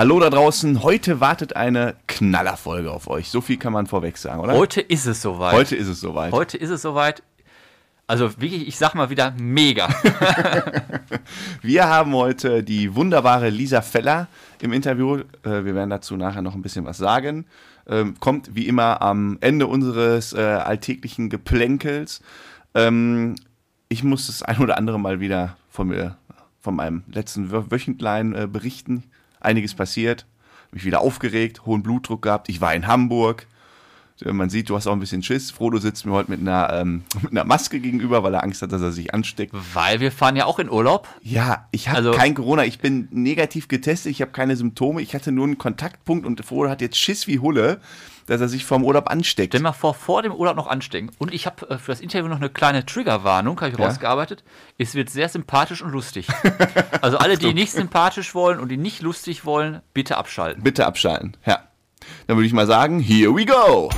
Hallo da draußen, heute wartet eine Knallerfolge auf euch. So viel kann man vorweg sagen, oder? Heute ist es soweit. Heute ist es soweit. Heute ist es soweit. Also wirklich, ich sag mal wieder mega. Wir haben heute die wunderbare Lisa Feller im Interview. Äh, Wir werden dazu nachher noch ein bisschen was sagen. Ähm, Kommt wie immer am Ende unseres äh, alltäglichen Geplänkels. Ähm, Ich muss das ein oder andere Mal wieder von mir, von meinem letzten Wö- Wöchentlein äh, berichten. Einiges passiert. Mich wieder aufgeregt, hohen Blutdruck gehabt. Ich war in Hamburg. Äh, Man sieht, du hast auch ein bisschen Schiss. Frodo sitzt mir heute mit einer, ähm, mit einer Maske gegenüber, weil er Angst hat, dass er sich ansteckt. Weil wir fahren ja auch in Urlaub. Ja, ich habe Also- kein Corona. Ich bin negativ getestet. Ich habe keine Symptome. Ich hatte nur einen Kontaktpunkt und Frodo hat jetzt Schiss wie Hulle, dass er sich vom Urlaub ansteckt. Stell mal vor, vor dem Urlaub noch anstecken. Und ich habe äh, für das Interview noch eine kleine Triggerwarnung, habe ich Ja. rausgearbeitet. Es wird sehr sympathisch und lustig. also alle, die nicht sympathisch wollen und die nicht lustig wollen, bitte abschalten. Bitte abschalten. Ja. Dann würde ich mal sagen, here we go.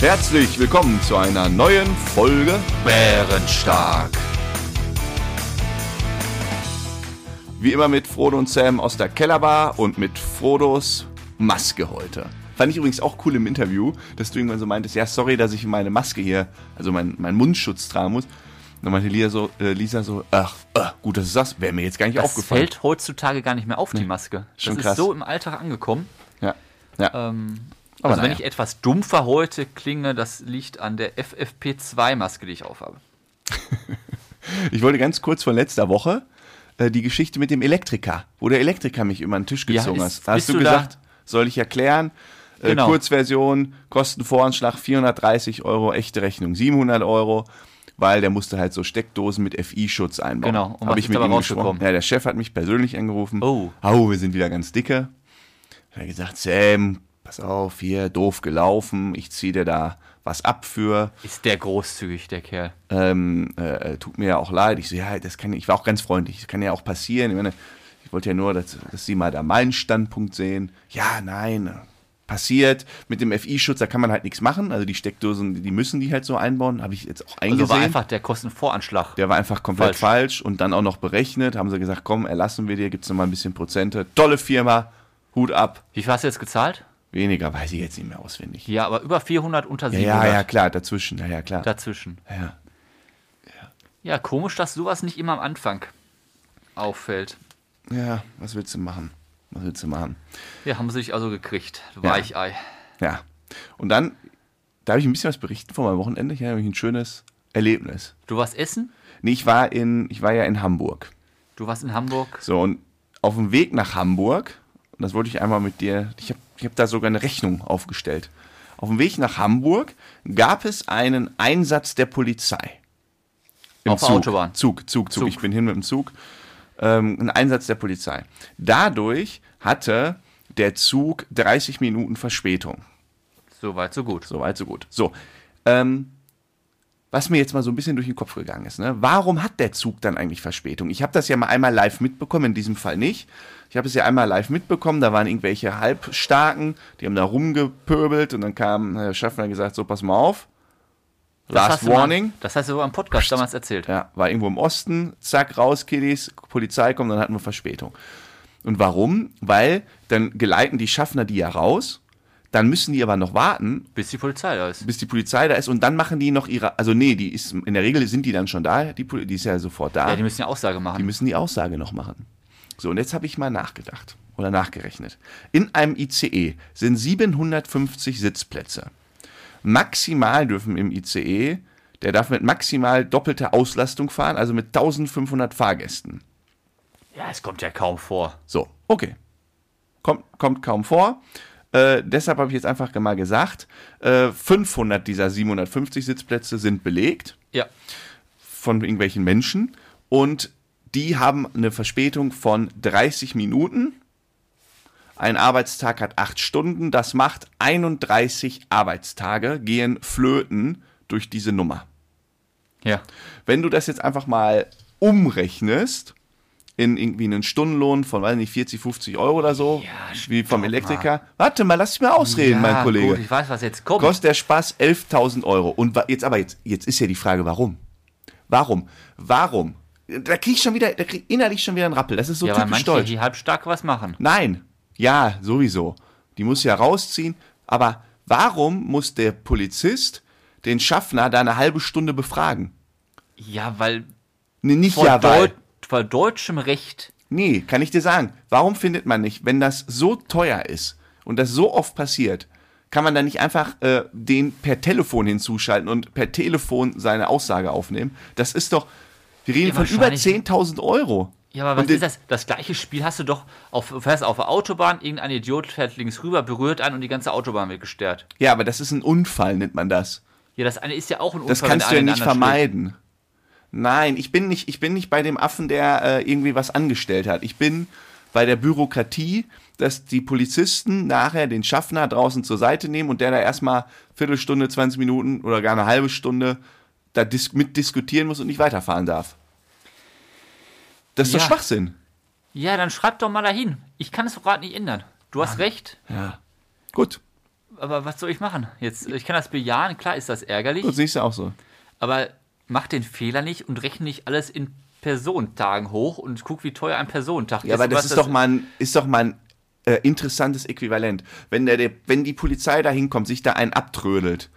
Herzlich willkommen zu einer neuen Folge Bärenstark. Wie immer mit Frodo und Sam aus der Kellerbar und mit Frodos Maske heute. Fand ich übrigens auch cool im Interview, dass du irgendwann so meintest, ja, sorry, dass ich meine Maske hier, also mein, mein Mundschutz tragen muss. Dann meinte Lisa so, äh, Lisa so ach, äh, gut, dass du sagst, wäre mir jetzt gar nicht Das aufgefallen. fällt heutzutage gar nicht mehr auf, die Maske. Das schon ist krass. so im Alltag angekommen. Ja, ja. Ähm, Aber also wenn naja. ich etwas dumpfer heute klinge, das liegt an der FFP2-Maske, die ich aufhabe. Ich wollte ganz kurz von letzter Woche äh, die Geschichte mit dem Elektriker, wo der Elektriker mich über den Tisch Ja, gezogen ist- hast. Da hast du du gesagt, soll ich erklären? Äh, Genau. Kurzversion, Kostenvoranschlag 430 Euro, echte Rechnung 700 Euro, weil der musste halt so Steckdosen mit FI-Schutz einbauen. Genau. Und Hab was ich ist mit ihm gesprochen. Ja, der Chef hat mich persönlich angerufen. Oh. Au, wir sind wieder ganz dicke. Hat er gesagt, Sam, pass auf, hier, doof gelaufen, ich ziehe dir da was ab für Ist der großzügig, der Kerl. ähm, äh, tut mir ja auch leid. Ich so, ja, das kann, ich war auch ganz freundlich. Das kann ja auch passieren. Ich, meine, ich wollte ja nur, dass, dass Sie mal da meinen Standpunkt sehen. Ja, nein, äh, passiert. Mit dem FI-Schutz, da kann man halt nichts machen. Also die Steckdosen, die müssen die halt so einbauen. Habe ich jetzt auch eingesehen. Also war einfach der Kostenvoranschlag. der war einfach komplett falsch. Falsch. und dann auch noch berechnet. Haben sie gesagt, komm, erlassen wir dir, gibt's noch mal ein bisschen Prozente. Tolle Firma, Hut ab. Wie viel hast du jetzt gezahlt? Weniger weiß ich jetzt nicht mehr auswendig. Ja, aber über 400 unter Ja, 700 ja, ja, klar, dazwischen. Ja, ja, klar. dazwischen. ja. Ja, komisch, dass sowas nicht immer am Anfang auffällt. ja, was willst du machen? Was willst du machen? Ja, haben sie sich also gekriegt. Ja. Weichei. Ja. Und dann darf ich ein bisschen was berichten von meinem Wochenende. Ich nämlich ein schönes Erlebnis. Du warst essen? Nee, ich war in, ich war ja in Hamburg. Du warst in Hamburg. So, und auf dem Weg nach Hamburg, und das wollte ich einmal mit dir, ich habe ich hab da sogar eine Rechnung aufgestellt. Auf dem Weg nach Hamburg gab es einen Einsatz der Polizei. Im Auf der Zug. Autobahn? Zug, Zug, Zug. Zug. Ich bin hin mit dem Zug. Ähm, ein Einsatz der Polizei. Dadurch hatte der Zug 30 Minuten Verspätung. So weit, so gut. So weit, so gut. So, ähm, was mir jetzt mal so ein bisschen durch den Kopf gegangen ist, ne? warum hat der Zug dann eigentlich Verspätung? Ich habe das ja mal einmal live mitbekommen, in diesem Fall nicht. Ich habe es ja einmal live mitbekommen, da waren irgendwelche Halbstarken, die haben da rumgepöbelt und dann kam Herr Schaffner gesagt, so pass mal auf, Das Last hast du mal- Warning. das hast du im Podcast damals erzählt. Ja, war irgendwo im Osten, zack, raus, Kiddies, Polizei kommt, dann hatten wir Verspätung. Und warum? Weil dann geleiten die Schaffner die ja raus, dann müssen die aber noch warten, Bis die Polizei da ist. bis die Polizei da ist und dann machen die noch ihre, also nee, die ist, in der Regel sind die dann schon da, die, die ist ja sofort da, Ja, die müssen ja Aussage machen. die müssen die Aussage noch machen. So, und jetzt habe ich mal nachgedacht oder nachgerechnet. In einem ICE sind 750 Sitzplätze. Maximal dürfen im ICE, der darf mit maximal doppelter Auslastung fahren, also mit 1500 Fahrgästen. ja, es kommt ja kaum vor. So, okay. Kommt, kommt kaum vor. Äh, deshalb habe ich jetzt einfach mal gesagt, äh, 500 dieser 750 Sitzplätze sind belegt Ja. von irgendwelchen Menschen und die haben eine Verspätung von 30 Minuten. Ein Arbeitstag hat 8 Stunden, das macht 31 Arbeitstage, gehen flöten durch diese Nummer. Ja. Wenn du das jetzt einfach mal umrechnest in irgendwie einen Stundenlohn von, weiß nicht, 40, 50 Euro oder so, Ja, wie vom Elektriker. Warte mal, lass mich mal ausreden, mein Kollege. Gut, ich weiß, was jetzt kommt. Kostet der Spaß 11.000 Euro. Und jetzt aber, jetzt, jetzt ist ja die Frage, warum? Warum? Warum? Da krieg ich schon wieder, da krieg ich innerlich schon wieder einen Rappel. Das ist so ja, typisch manche, deutsch. die halbstark was machen. Nein. Ja, sowieso. Die muss ja rausziehen. Aber warum muss der Polizist den Schaffner da eine halbe Stunde befragen? Ja, weil Nee, nicht ja, weil. Vor deutschem Recht Nee, kann ich dir sagen. Warum findet man nicht, wenn das so teuer ist und das so oft passiert, kann man da nicht einfach äh, den per Telefon hinzuschalten und per Telefon seine Aussage aufnehmen? Das ist doch, wir reden Ja, von über wahrscheinlich- 10.000 Euro. Ja, aber was Und ist das? Das gleiche Spiel hast du doch auf, fährst auf der Autobahn, irgendein Idiot fährt links rüber, berührt einen und die ganze Autobahn wird gestört. Ja, aber das ist ein Unfall, nennt man das. Ja, das eine ist ja auch ein Unfall. Das kannst du ja nicht vermeiden. Nein, ich bin nicht, ich bin nicht bei dem Affen, der äh, irgendwie was angestellt hat. Ich bin bei der Bürokratie, dass die Polizisten nachher den Schaffner draußen zur Seite nehmen und der da erstmal Viertelstunde, 20 Minuten oder gar eine halbe Stunde da dis mitdiskutieren muss und nicht weiterfahren darf. Das ist Ja. doch Schwachsinn. Ja, dann schreib doch mal dahin. Ich kann es doch gerade nicht ändern. Du hast recht, Ja. Gut, aber was soll ich machen? Jetzt, ich kann das bejahen, klar ist das ärgerlich, das siehst du auch so. aber mach den Fehler nicht und rechne nicht alles in Personentagen hoch und guck, wie teuer ein Personentag Ja, aber das ist doch mal ein, ist doch mal ein äh, interessantes Äquivalent. Wenn, der, der, wenn die Polizei da hinkommt, sich da einen abtrödelt,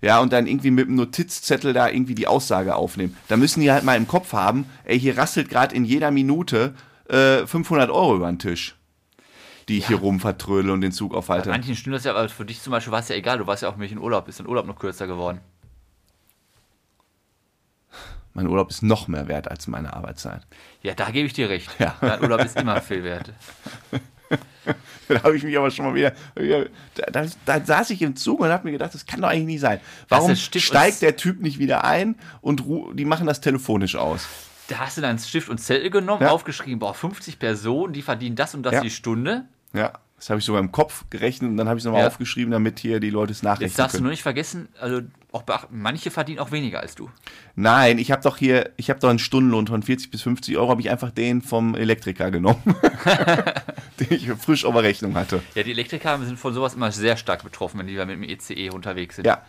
ja, und dann irgendwie mit einem Notizzettel da irgendwie die Aussage aufnehmen, dann müssen die halt mal im Kopf haben, ey, hier rasselt gerade in jeder Minute äh, 500 Euro über den Tisch, die ich hier rum vertrödel und den Zug aufhalte. Manchen stimmt das ja, aber für dich zum Beispiel war es ja egal, du warst ja auch mit in Urlaub, ist dein Urlaub noch kürzer geworden. Mein Urlaub ist noch mehr wert als meine Arbeitszeit. Ja, da gebe ich dir recht. Ja. Dein Urlaub ist immer viel wert. Da habe ich mich aber schon mal wieder. Da, da, da saß ich im Zug und habe mir gedacht, das kann doch eigentlich nicht sein. Warum steigt der Typ nicht wieder ein und die machen das telefonisch aus? Da hast du deinen Stift und Zettel genommen, Ja. aufgeschrieben, boah, 50 Personen, die verdienen das und das Ja. die Stunde. Ja, das habe ich sogar im Kopf gerechnet und dann habe ich es nochmal Ja. aufgeschrieben, damit hier die Leute es nachrechnen Jetzt darfst du können. nur nicht vergessen, also auch beachten, manche verdienen auch weniger als du. Nein, ich habe doch hier, ich habe doch einen Stundenlohn von 40 bis 50 Euro, habe ich einfach den vom Elektriker genommen, den ich frisch auf der Rechnung hatte. Ja, die Elektriker sind von sowas immer sehr stark betroffen, wenn die da mit dem ECE unterwegs sind. Ja,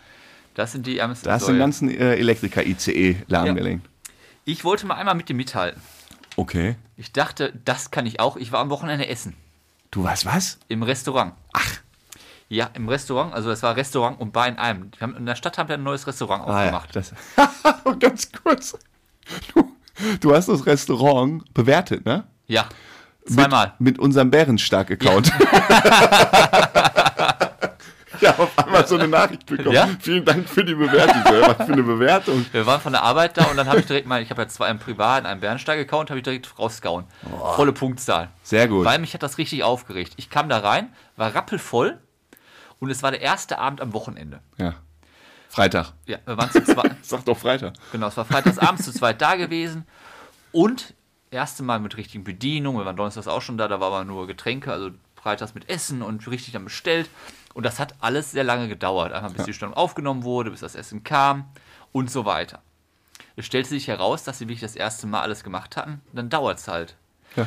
Das sind die ärmsten da hast du den Säue. ganzen äh, Elektriker-ICE lahmgelegt. Ich wollte mal einmal mit dir mithalten. Okay. Ich dachte, das kann ich auch. Ich war am Wochenende essen. Du weißt was? Im Restaurant. Ach. Ja, im Restaurant. Also das war Restaurant und Bar in einem. Haben, in der Stadt haben wir ein neues Restaurant Ah, ja, aufgemacht. Ganz kurz. Du, du hast das Restaurant bewertet, ne? Ja. Zweimal. Mit, mit unserem Bärenstark-Account. Ja. auf einmal so eine Nachricht bekommen. Ja? Vielen Dank für die Bewertung. Was für eine Bewertung. Wir waren von der Arbeit da und dann habe ich direkt mal, ich habe ja zwei einen privaten, einen Bernsteig-Account, habe ich direkt rausgehauen. Volle Punktzahl. Sehr gut. Weil mich hat das richtig aufgeregt. Ich kam da rein, war rappelvoll und es war der erste Abend am Wochenende. Ja. Freitag. Ja, wir waren zu zweit. Sag doch Freitag. genau, es war freitagsabends zu zweit da gewesen und erste Mal mit richtigen Bedienungen. Wir waren donnerstags auch schon da, da war aber nur Getränke, also freitags mit Essen und richtig dann bestellt. Und das hat alles sehr lange gedauert. Einfach bis die Stunde aufgenommen wurde, bis das Essen kam und so weiter. Es stellte sich heraus, dass sie wirklich das erste Mal alles gemacht hatten. Dann dauert es halt. Ja.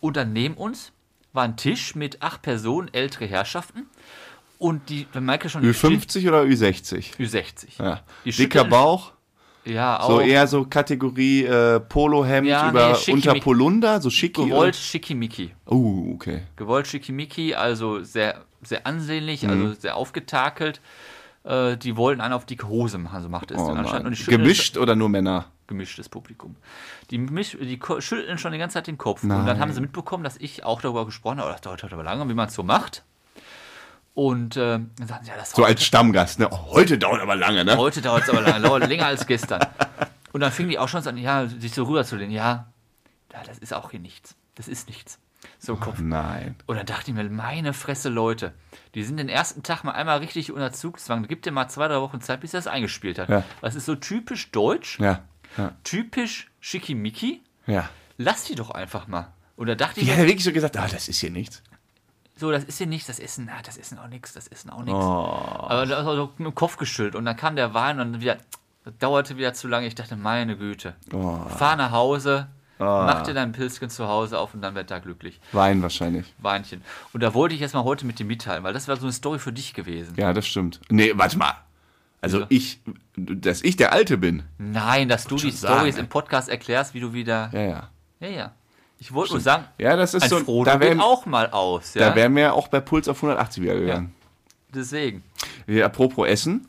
Und dann neben uns war ein Tisch mit acht Personen, ältere Herrschaften. Und die, wenn Michael schon Ü50 oder Ü60? Ü60. Ja. Die Dicker Bauch. Ja, auch. So eher so Kategorie äh, Polohemd Ja, über nee, schickimicki. unter Polunder, so schicki. gewollt schickimicki. oder? Uh, okay. Gewollt schickimicki, also sehr, sehr ansehnlich, Mhm. also sehr aufgetakelt. Äh, die wollten einen auf dicke Hose machen, so machte es Oh, nein. Schütteln Gemischt oder nur Männer? gemischtes Publikum. Die, misch, die schütteln schon die ganze Zeit den Kopf. Und dann Nein. haben sie mitbekommen, dass ich auch darüber gesprochen habe, das dauert aber lange, wie man es so macht. Und äh, dann sagen sie, ja, das So als Stammgast, ne? Oh, heute dauert aber lange, ne? Heute dauert es aber lange, länger als gestern. Und dann fingen die auch schon an, ja, sich so rüberzulehnen. Ja, ja, das ist auch hier nichts. Das ist nichts. So Kopf. Nein. Und dann dachte ich mir, meine Fresse, Leute, die sind den ersten Tag mal einmal richtig unter Zugzwang. Gib dir mal zwei, drei Wochen Zeit, bis er das eingespielt hat. Ja. Das ist so typisch deutsch, Ja. Ja. typisch schickimicki. Ja. Lass die doch einfach mal. Und da dachte Die ich hat mir, wirklich so gesagt, ah, das ist hier nichts. So, das ist hier nichts, das Essen, ah, das Essen auch nichts, das Essen auch nichts. Oh. Aber da war so mit dem Kopf geschüttelt und dann kam der Wein und wieder, das dauerte wieder zu lange. Ich dachte, meine Güte, Oh. fahr nach Hause, mach dir dein Pilzchen zu Hause auf und dann werd da glücklich. Wein wahrscheinlich. Weinchen. Und da wollte ich jetzt mal heute mit dir mitteilen, weil das wäre so eine Story für dich gewesen. Ja, das stimmt. Nee, warte mal. Also Wieso? ich, dass ich der Alte bin. Nein, dass du die ey. im Podcast erklärst, wie du wieder. Ja, ja. Ja, ja. Ich wollte nur sagen, Ja, das ist ein so. Frodo Da geht wären auch mal aus. Ja? da wären wir auch bei Puls auf 180 wieder gegangen. Deswegen. Ja, apropos Essen.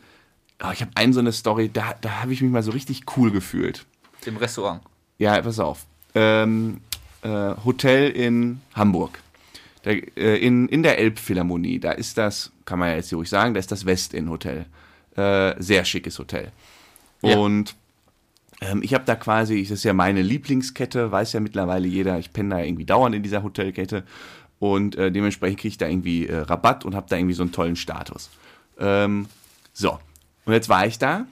Oh, ich habe einen so eine Story, da, da habe ich mich mal so richtig cool gefühlt. Im Restaurant. Ja, pass auf. Ähm, äh, Hotel in Hamburg. Da, äh, in, in der Elbphilharmonie, da ist das, kann man ja jetzt hier ruhig sagen, da ist das Westin-Hotel. Äh, sehr schickes Hotel. Ja. Und ähm, ich habe da quasi, das ist ja meine Lieblingskette, weiß ja mittlerweile jeder, ich penne da irgendwie dauernd in dieser Hotelkette. Und äh, dementsprechend kriege ich da irgendwie äh, Rabatt und habe da irgendwie so einen tollen Status. Ähm, so, und jetzt war ich da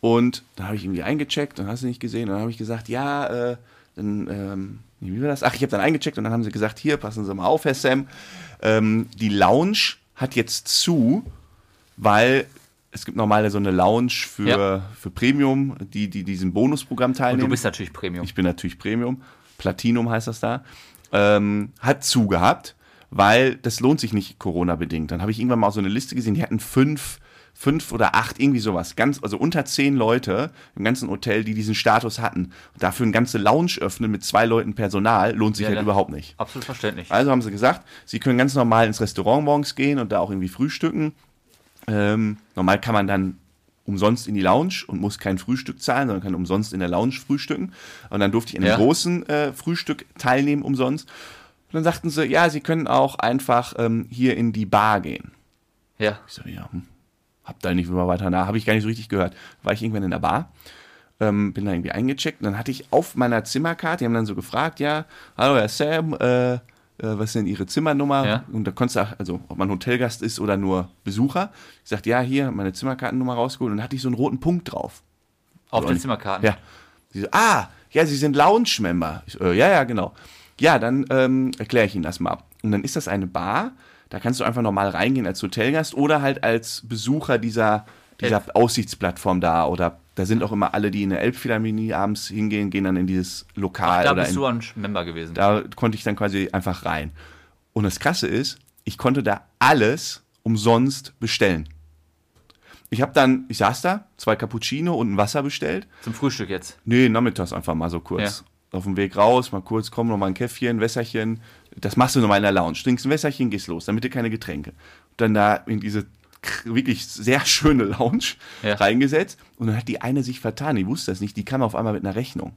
und dann habe ich irgendwie eingecheckt und hast du nicht gesehen. Und dann habe ich gesagt, ja, äh, dann, ähm, wie war das? Ach, ich habe dann eingecheckt und dann haben sie gesagt, hier, passen Sie mal auf, Herr Sam. Ähm, die Lounge hat jetzt zu, weil es gibt normale so eine Lounge für, Ja. für Premium, die, die diesem Bonusprogramm Und teilnehmen. du bist natürlich Premium. Ich bin natürlich Premium. Platinum heißt das da. Ähm, hat zugehabt, weil das lohnt sich nicht Corona-bedingt. Dann habe ich irgendwann mal so eine Liste gesehen, die hatten fünf, fünf oder acht, irgendwie sowas. Ganz, also unter zehn Leute im ganzen Hotel, die diesen Status hatten. Und dafür eine ganze Lounge öffnen mit zwei Leuten Personal lohnt sich Ja, halt überhaupt nicht. Absolut verständlich. Also haben sie gesagt, sie können ganz normal ins Restaurant morgens gehen und da auch irgendwie frühstücken. Ähm, normal kann man dann umsonst in die Lounge und muss kein Frühstück zahlen, sondern kann umsonst in der Lounge frühstücken. Und dann durfte ich an dem Ja. großen äh, Frühstück teilnehmen umsonst. Und dann sagten sie, ja, sie können auch einfach ähm, hier in die Bar gehen. Ja. Ich so, ja, hm, hab da nicht immer weiter nach, habe ich gar nicht so richtig gehört. War ich irgendwann in der Bar, ähm, bin da irgendwie eingecheckt und dann hatte ich auf meiner Zimmerkarte, die haben dann so gefragt, ja, hallo Herr Sam, äh, was ist denn Ihre Zimmernummer? Ja. Und da konntest du, auch- also ob man Hotelgast ist oder nur Besucher. Ich sagte, ja, hier, meine Zimmerkartennummer rausgeholt und dann hatte ich so einen roten Punkt drauf. Auf Oder den nicht? Zimmerkarten. Ja. Sie so, ah, ja, Sie sind Lounge-Member. Äh, ja, ja, genau. Ja, dann ähm, erkläre ich Ihnen das mal. Und dann ist das eine Bar, da kannst du einfach normal reingehen als Hotelgast oder halt als Besucher dieser, dieser Aussichtsplattform da. Oder da sind auch immer alle, die in der Elbphilharmonie abends hingehen, gehen dann in dieses Lokal. Da oder bist in, du ein Member gewesen. da konnte ich dann quasi einfach rein. Und das Krasse ist, ich konnte da alles umsonst bestellen. Ich habe dann, ich saß da, zwei Cappuccino und ein Wasser bestellt. Zum Frühstück jetzt. Nee, nachmittags einfach mal so kurz. Auf dem Weg raus, mal kurz, komm, noch mal ein Käffchen, Wässerchen. Das machst du nochmal in der Lounge. Trinkst ein Wässerchen, gehst los, damit du keine Getränke. Und dann da in diese wirklich sehr schöne Lounge Ja. reingesetzt. Und dann hat die eine sich vertan, die wusste das nicht, die kam auf einmal mit einer Rechnung.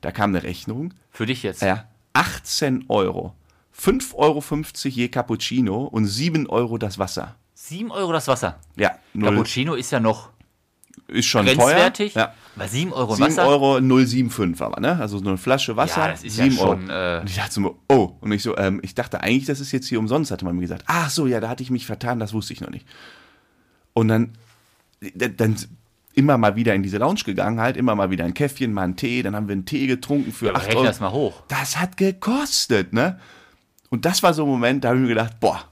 Da kam eine Rechnung, Für dich jetzt. ja, 18 Euro. 5,50 Euro je Cappuccino und 7 Euro das Wasser. 7 Euro das Wasser. Ja, null, Cappuccino ist ja noch ist schon grenzwertig. teuer. Ja. Bei 7 Euro 7 Wasser. Euro 075 aber, ne? Also so eine Flasche Wasser. Ja, das ist ja 7 schon, Euro. äh, und ich dachte so, oh. Und ich so, ähm, ich dachte eigentlich, das ist jetzt hier umsonst, hatte man mir gesagt. Ach so, ja, da hatte ich mich vertan, das wusste ich noch nicht. Und dann, dann immer mal wieder in diese Lounge gegangen, halt, immer mal wieder ein Käffchen, mal einen Tee, dann haben wir einen Tee getrunken für Aber 8 rechne Euro. das mal hoch. Das hat gekostet, ne? Und das war so ein Moment, da habe ich mir gedacht, boah,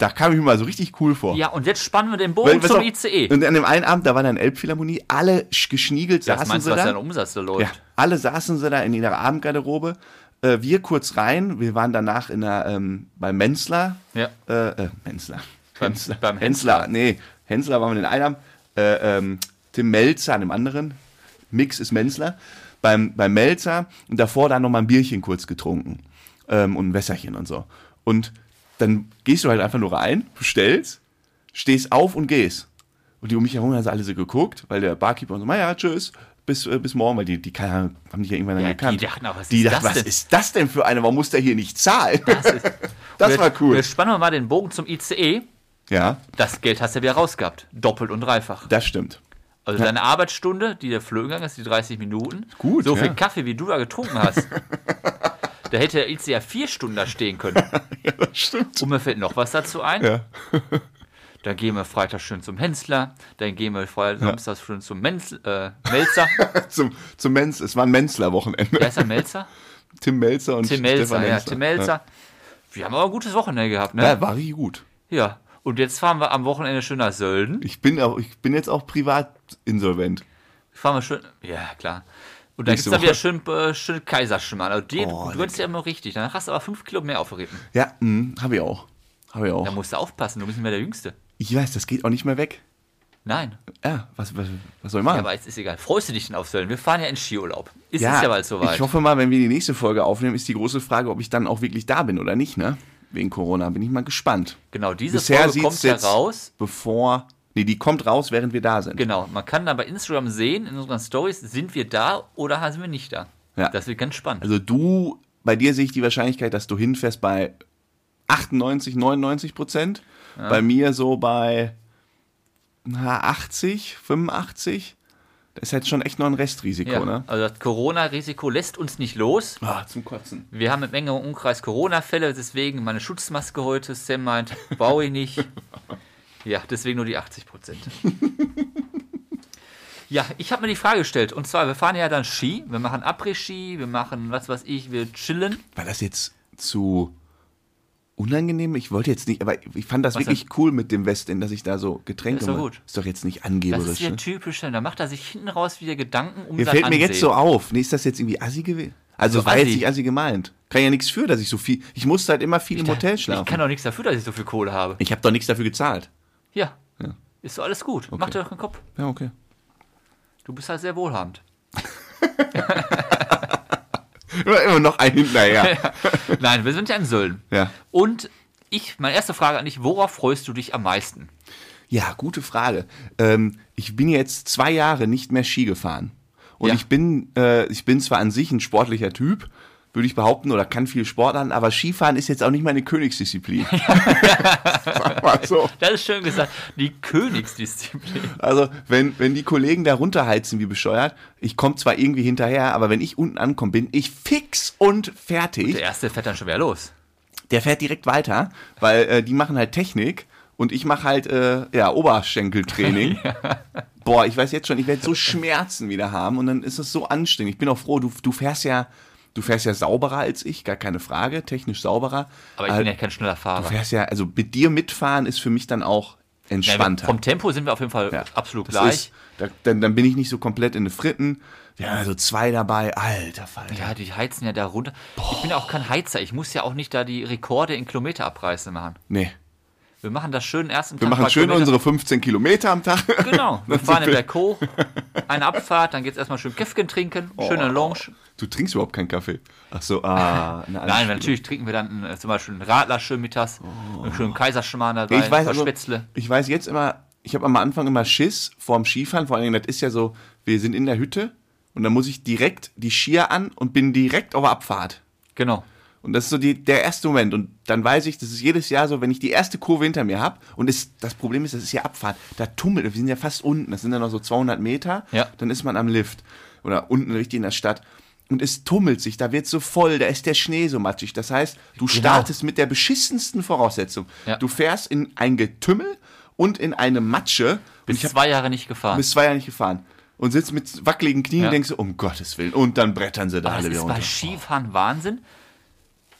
da kam ich mir mal so richtig cool vor. Ja, und jetzt spannen wir den Weil, Bogen pass zum ICE. Und an dem einen Abend, da war dann Elbphilharmonie, alle sch- geschniegelt Das saßen meinst sie was da. dein Umsatz da läuft? Ja, alle saßen sie da in ihrer Abendgarderobe. Äh, wir kurz rein. Wir waren danach in der, ähm, bei Menzler. Ja. Äh, äh, Menzler. Beim- Hensler. beim Hensler. Nee, Hensler waren wir einen Abend. Äh, ähm, Tim Melzer an dem anderen. Mix ist Menzler. Beim, beim Melzer. Und davor dann noch mal ein Bierchen kurz getrunken. Ähm, und ein Wässerchen und so. Und dann gehst du halt einfach nur rein, bestellst, stehst auf und gehst. Und die um mich herum haben sie alle so geguckt, weil der Barkeeper und so, naja, tschüss, bis, äh, bis morgen, weil die, die kann- haben dich ja irgendwann dann Ja, gekannt. die dachten auch, was die ist dachten, das was denn? ist das denn für eine? Warum muss der hier nicht zahlen? Das, Wir- war cool. Wir spannen mal den Bogen zum ICE. Ja, Das Geld hast du ja wieder rausgehabt. Doppelt und dreifach. das stimmt. Also deine Arbeitsstunde, die der flöten gegangen ist, die 30 Minuten. Gut, So ja. viel Kaffee, wie du da getrunken hast. da hätte der ICE ja vier Stunden da stehen können. Ja, das stimmt. Und mir fällt noch was dazu ein. Ja. Dann gehen wir Freitag schön zum Hensler. Dann gehen wir Freitag, Samstag schön zum Menz, äh, Melzer. Zum, zum Menz, es war ein Menzler-Wochenende. Wer ist der Melzer? Tim Melzer und Tim Melzer, Stefan ja, Hensler. Tim Melzer. Wir haben aber ein gutes Wochenende gehabt, Ja. ne? ja, war richtig gut. Ja. Und jetzt fahren wir am Wochenende schön nach Sölden. Ich bin, auch, ich bin jetzt auch privat insolvent. Fahren wir schön. Ja, klar. Und dann gibt es dann wieder schön, äh, schön Kaiserschmarrn. Also die, Oh, du gönnst ja immer richtig. Danach hast du aber fünf Kilo mehr aufgeritten. Ja, habe ich auch. Habe ich auch. Da musst du aufpassen, du bist nicht mehr der Jüngste. Ich weiß, das geht auch nicht mehr weg. Nein. Ja, was, was, was soll ich machen? Ja, aber es ist egal. Freust du dich denn auf Sölden? Wir fahren ja in Skiurlaub. Ist es ja bald soweit. Ich hoffe mal, wenn wir die nächste Folge aufnehmen, ist die große Frage, ob ich dann auch wirklich da bin oder nicht, ne? Wegen Corona. Bin ich mal gespannt. genau, diese Bisher Folge kommt heraus. bevor. Nee, die kommt raus, während wir da sind. Genau, man kann dann bei Instagram sehen, in unseren Stories, sind wir da oder sind wir nicht da. Ja. Das wird ganz spannend. Also du, bei dir sehe ich die Wahrscheinlichkeit, dass du hinfährst bei 98, 99 Prozent. Bei mir so bei na, 80, 85. Das ist jetzt schon echt noch ein Restrisiko, ja. ne? Also das Corona-Risiko lässt uns nicht los. Ah, zum Kotzen. Wir haben im engeren Umkreis Corona-Fälle, deswegen meine Schutzmaske heute. Sam meint, brauche ich nicht. Ja, deswegen nur die 80 Prozent. Ja, ich habe mir die Frage gestellt. Und zwar, wir fahren ja dann Ski. Wir machen Après-Ski, wir machen was weiß ich, wir chillen. War das jetzt zu unangenehm? Ich wollte jetzt nicht, aber ich fand das Was wirklich cool mit dem Westend, dass ich da so Getränke mache. gut. Ist doch jetzt nicht Das angeberisch. ist ja ne? typisch. Da macht er sich hinten raus wieder Gedanken um Mir sein fällt mir Ansehen. jetzt so auf. Nee, ist das jetzt irgendwie assi gewesen? Also So war jetzt assi. nicht assi gemeint. Kann ja nichts für, dass ich so viel. Ich musste halt immer viel im Hotel schlafen. Ich kann doch nichts dafür, dass ich so viel Kohle habe. Ich habe doch nichts dafür gezahlt. Ja. Ja. Ist doch alles gut. Mach dir doch keinen Kopf. Ja, okay. Du bist halt sehr wohlhabend. Immer, noch ein hinterher. Nein, wir sind ja in Sölden. ja. Und ich, meine erste Frage an dich, worauf freust du dich am meisten? Ja, gute Frage. Ähm, ich bin jetzt zwei Jahre nicht mehr Ski gefahren. Und Ja. ich bin, äh, ich bin zwar an sich ein sportlicher Typ, würde ich behaupten, oder kann viel Sport an, aber Skifahren ist jetzt auch nicht meine Königsdisziplin. So. Das ist schön gesagt. Die Königsdisziplin. Also, wenn, wenn die Kollegen da runterheizen wie bescheuert, ich komme zwar irgendwie hinterher, aber wenn ich unten ankomme, bin ich fix und fertig. Der erste fährt dann schon wieder los. Der fährt direkt weiter, weil äh, die machen halt Technik und ich mache halt äh, ja, Oberschenkeltraining. Boah, ich weiß jetzt schon, ich werde so Schmerzen wieder haben und dann ist es so anstrengend. Ich bin auch froh, du, du fährst ja, du fährst ja sauberer als ich, gar keine Frage, technisch sauberer. Aber ich Äh, bin ja kein schneller Du Fahrer. fährst ja, also mit dir mitfahren ist für mich dann auch Ja, entspannter. vom Tempo sind wir auf jeden Fall Ja, absolut gleich. Ist, da, dann, dann bin ich nicht so komplett in den Fritten. Ja, also zwei dabei, alter Falter. ja, die heizen ja da runter. Ich bin ja auch kein Heizer. Ich muss ja auch nicht da die Rekorde in Kilometer abreißen machen. Nee. Wir machen das schön erst im Wir machen schön unsere 15 Kilometer am Tag. Genau, wir fahren den Berg hoch, eine Abfahrt, dann geht's erstmal schön Käffchen trinken, schöne Oh. Lounge. Du trinkst überhaupt keinen Kaffee. Ach so, ah. Nein, natürlich trinken wir dann äh, zum Beispiel einen Radler schön mittags, einen schönen Kaiserschmarrn dabei, Oh. Ich weiß, ein paar also, Spätzle. ich weiß jetzt immer, ich habe am Anfang immer Schiss vorm Skifahren. Vor allen Dingen, das ist ja so, wir sind in der Hütte und dann muss ich direkt die Skier an und bin direkt auf der Abfahrt. Genau. Und das ist so die, der erste Moment. Und dann weiß ich, das ist jedes Jahr so, wenn ich die erste Kurve hinter mir habe und es, das Problem ist, das ist ja Abfahrt, da tummelt, wir sind ja fast unten, das sind ja noch so 200 Meter, Ja. dann ist man am Lift oder unten richtig in der Stadt. Und es tummelt sich, da wird so voll, da ist der Schnee so matschig. Das heißt, du startest mit der beschissensten Voraussetzung. Ja. Du fährst in ein Getümmel und in eine Matsche. Und Bis ich zwei Jahre nicht gefahren. bis zwei Jahre nicht gefahren. Und sitzt mit wackeligen Knien Ja. und denkst um Gottes Willen. Und dann brettern sie da Aber das alle ist wieder bei runter. Skifahren Wahnsinn.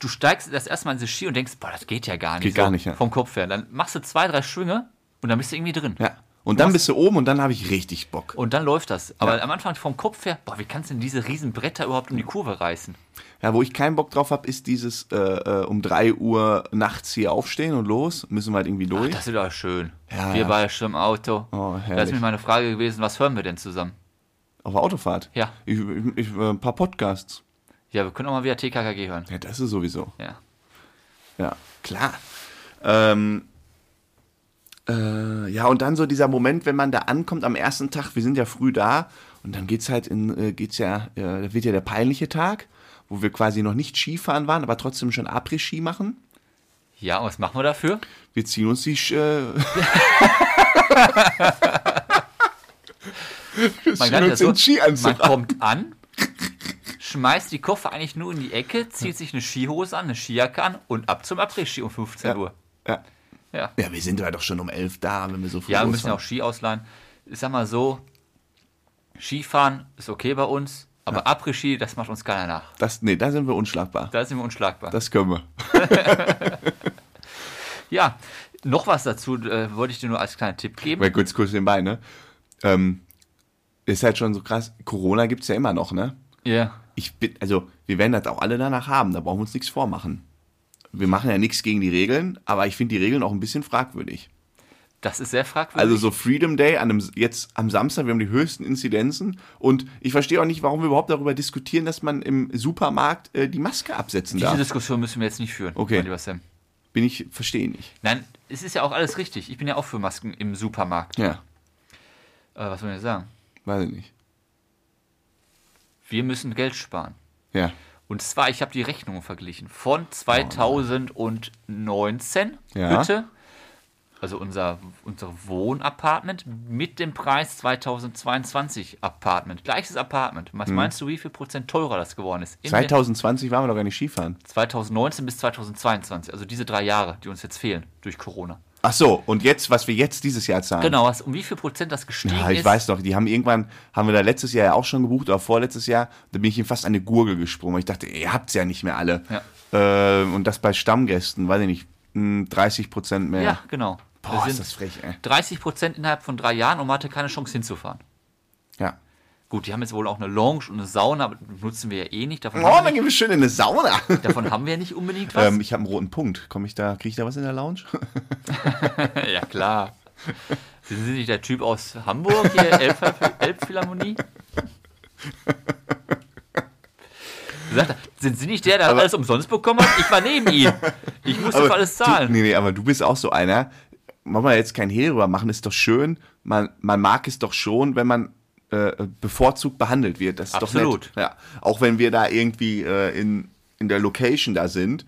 Du steigst das erste Mal in diese Ski und denkst, boah, das geht ja gar nicht. Geht gar nicht, ja. Vom Kopf her. Dann machst du zwei, drei Schwünge und dann bist du irgendwie drin. Ja. Und dann bist du oben und dann habe ich richtig Bock. Und dann läuft das. Aber Ja. am Anfang vom Kopf her, boah, wie kannst du denn diese riesen Bretter überhaupt um die Kurve reißen? Ja, wo ich keinen Bock drauf habe, ist dieses äh, äh, um 3 Uhr nachts hier aufstehen und los. Müssen wir halt irgendwie durch. Das ist doch schön. Ja, wir ja. beide schon im Auto. Oh, da ist herrlich. mir meine Frage gewesen, was hören wir denn zusammen? Auf Autofahrt. Ja. Ich, ich, ich, äh, ein paar Podcasts. Ja, wir können auch mal wieder TKKG hören. Ja, das ist sowieso. Ja. Ja, klar. Ähm, äh, ja, und dann so dieser Moment, wenn man da ankommt am ersten Tag, wir sind ja früh da und dann geht's halt in, äh, geht's ja, äh, wird ja der peinliche Tag, wo wir quasi noch nicht Skifahren waren, aber trotzdem schon Après-Ski machen. Ja, und was machen wir dafür? Wir ziehen uns die. Sch- Äh, Man, uns so, man an. kommt an, schmeißt die Koffer eigentlich nur in die Ecke, zieht sich eine Skihose an, eine Skijacke an und ab zum Après-Ski um 15 Ja. Uhr. Ja. Ja. ja, wir sind ja doch schon um elf da, wenn wir so früh Ja, wir müssen ja auch Ski ausleihen. Ich sag mal so, Skifahren ist okay bei uns, aber Après-Ski, das macht uns keiner nach. Das, nee, da sind wir unschlagbar. Da sind wir unschlagbar. Das können wir. ja, noch was dazu äh, wollte ich dir nur als kleinen Tipp geben. Weil kurz, kurz nebenbei, ne? Ähm, ist halt schon so krass. Corona gibt's ja immer noch, ne? Ja. Ich bin, also, wir werden das auch alle danach haben, da brauchen wir uns nichts vormachen. Wir machen ja nichts gegen die Regeln, aber ich finde die Regeln auch ein bisschen fragwürdig. Das ist sehr fragwürdig. Also so Freedom Day an einem, jetzt am Samstag, wir haben die höchsten Inzidenzen und ich verstehe auch nicht, warum wir überhaupt darüber diskutieren, dass man im Supermarkt äh, die Maske absetzen Diese darf. Diskussion müssen wir jetzt nicht führen, Okay. lieber Sam. Bin ich, verstehe nicht. Nein, es ist ja auch alles richtig. Ich bin ja auch für Masken im Supermarkt. Ja, Äh, was soll ich sagen? weiß ich nicht. Wir müssen Geld sparen. Ja, Und zwar, ich habe die Rechnungen verglichen. Von 2019 Ja. Hütte, also unser, unser Wohnapartment, mit dem Preis 2022 Apartment. Gleiches Apartment. Was meinst du, wie viel Prozent teurer das geworden ist? In der- 2020 waren wir doch gar nicht Skifahren. 2019 bis 2022. Also diese drei Jahre, die uns jetzt fehlen durch Corona. Ach so, und jetzt, was wir jetzt dieses Jahr zahlen. Genau, was, um wie viel Prozent das gestiegen Ja, ich ist. weiß doch, die haben irgendwann, haben wir da letztes Jahr ja auch schon gebucht, oder vorletztes Jahr, da bin ich ihm fast eine Gurgel gesprungen. weil Ich dachte, ihr habt's ja nicht mehr alle. Ja. Äh, und das bei Stammgästen, weiß ich nicht, mh, 30 Prozent mehr. Ja, genau. Boah, ist sind das frech, ey. 30 Prozent innerhalb von drei Jahren und man hatte keine Chance hinzufahren. Gut, die haben jetzt wohl auch eine Lounge und eine Sauna, aber nutzen wir ja eh nicht. Davon, Oh, dann gehen wir schön in eine Sauna. davon haben wir ja nicht unbedingt was. ähm, ich habe einen roten Punkt. Komme ich da, kriege ich da was in der Lounge? ja, klar. Sind Sie nicht der Typ aus Hamburg, hier, Elb- Elbphilharmonie? Sagt er, sind Sie nicht der, der alles umsonst bekommen hat? Ich war neben ihm. Ich musste für alles zahlen. Du, nee, nee, aber du bist auch so einer. Wollen wir jetzt kein Hehl drüber machen, ist doch schön. Man, man mag es doch schon, wenn man äh, bevorzugt behandelt wird. Das ist Absolut. doch nett. Ja. Auch wenn wir da irgendwie äh, in, in der Location da sind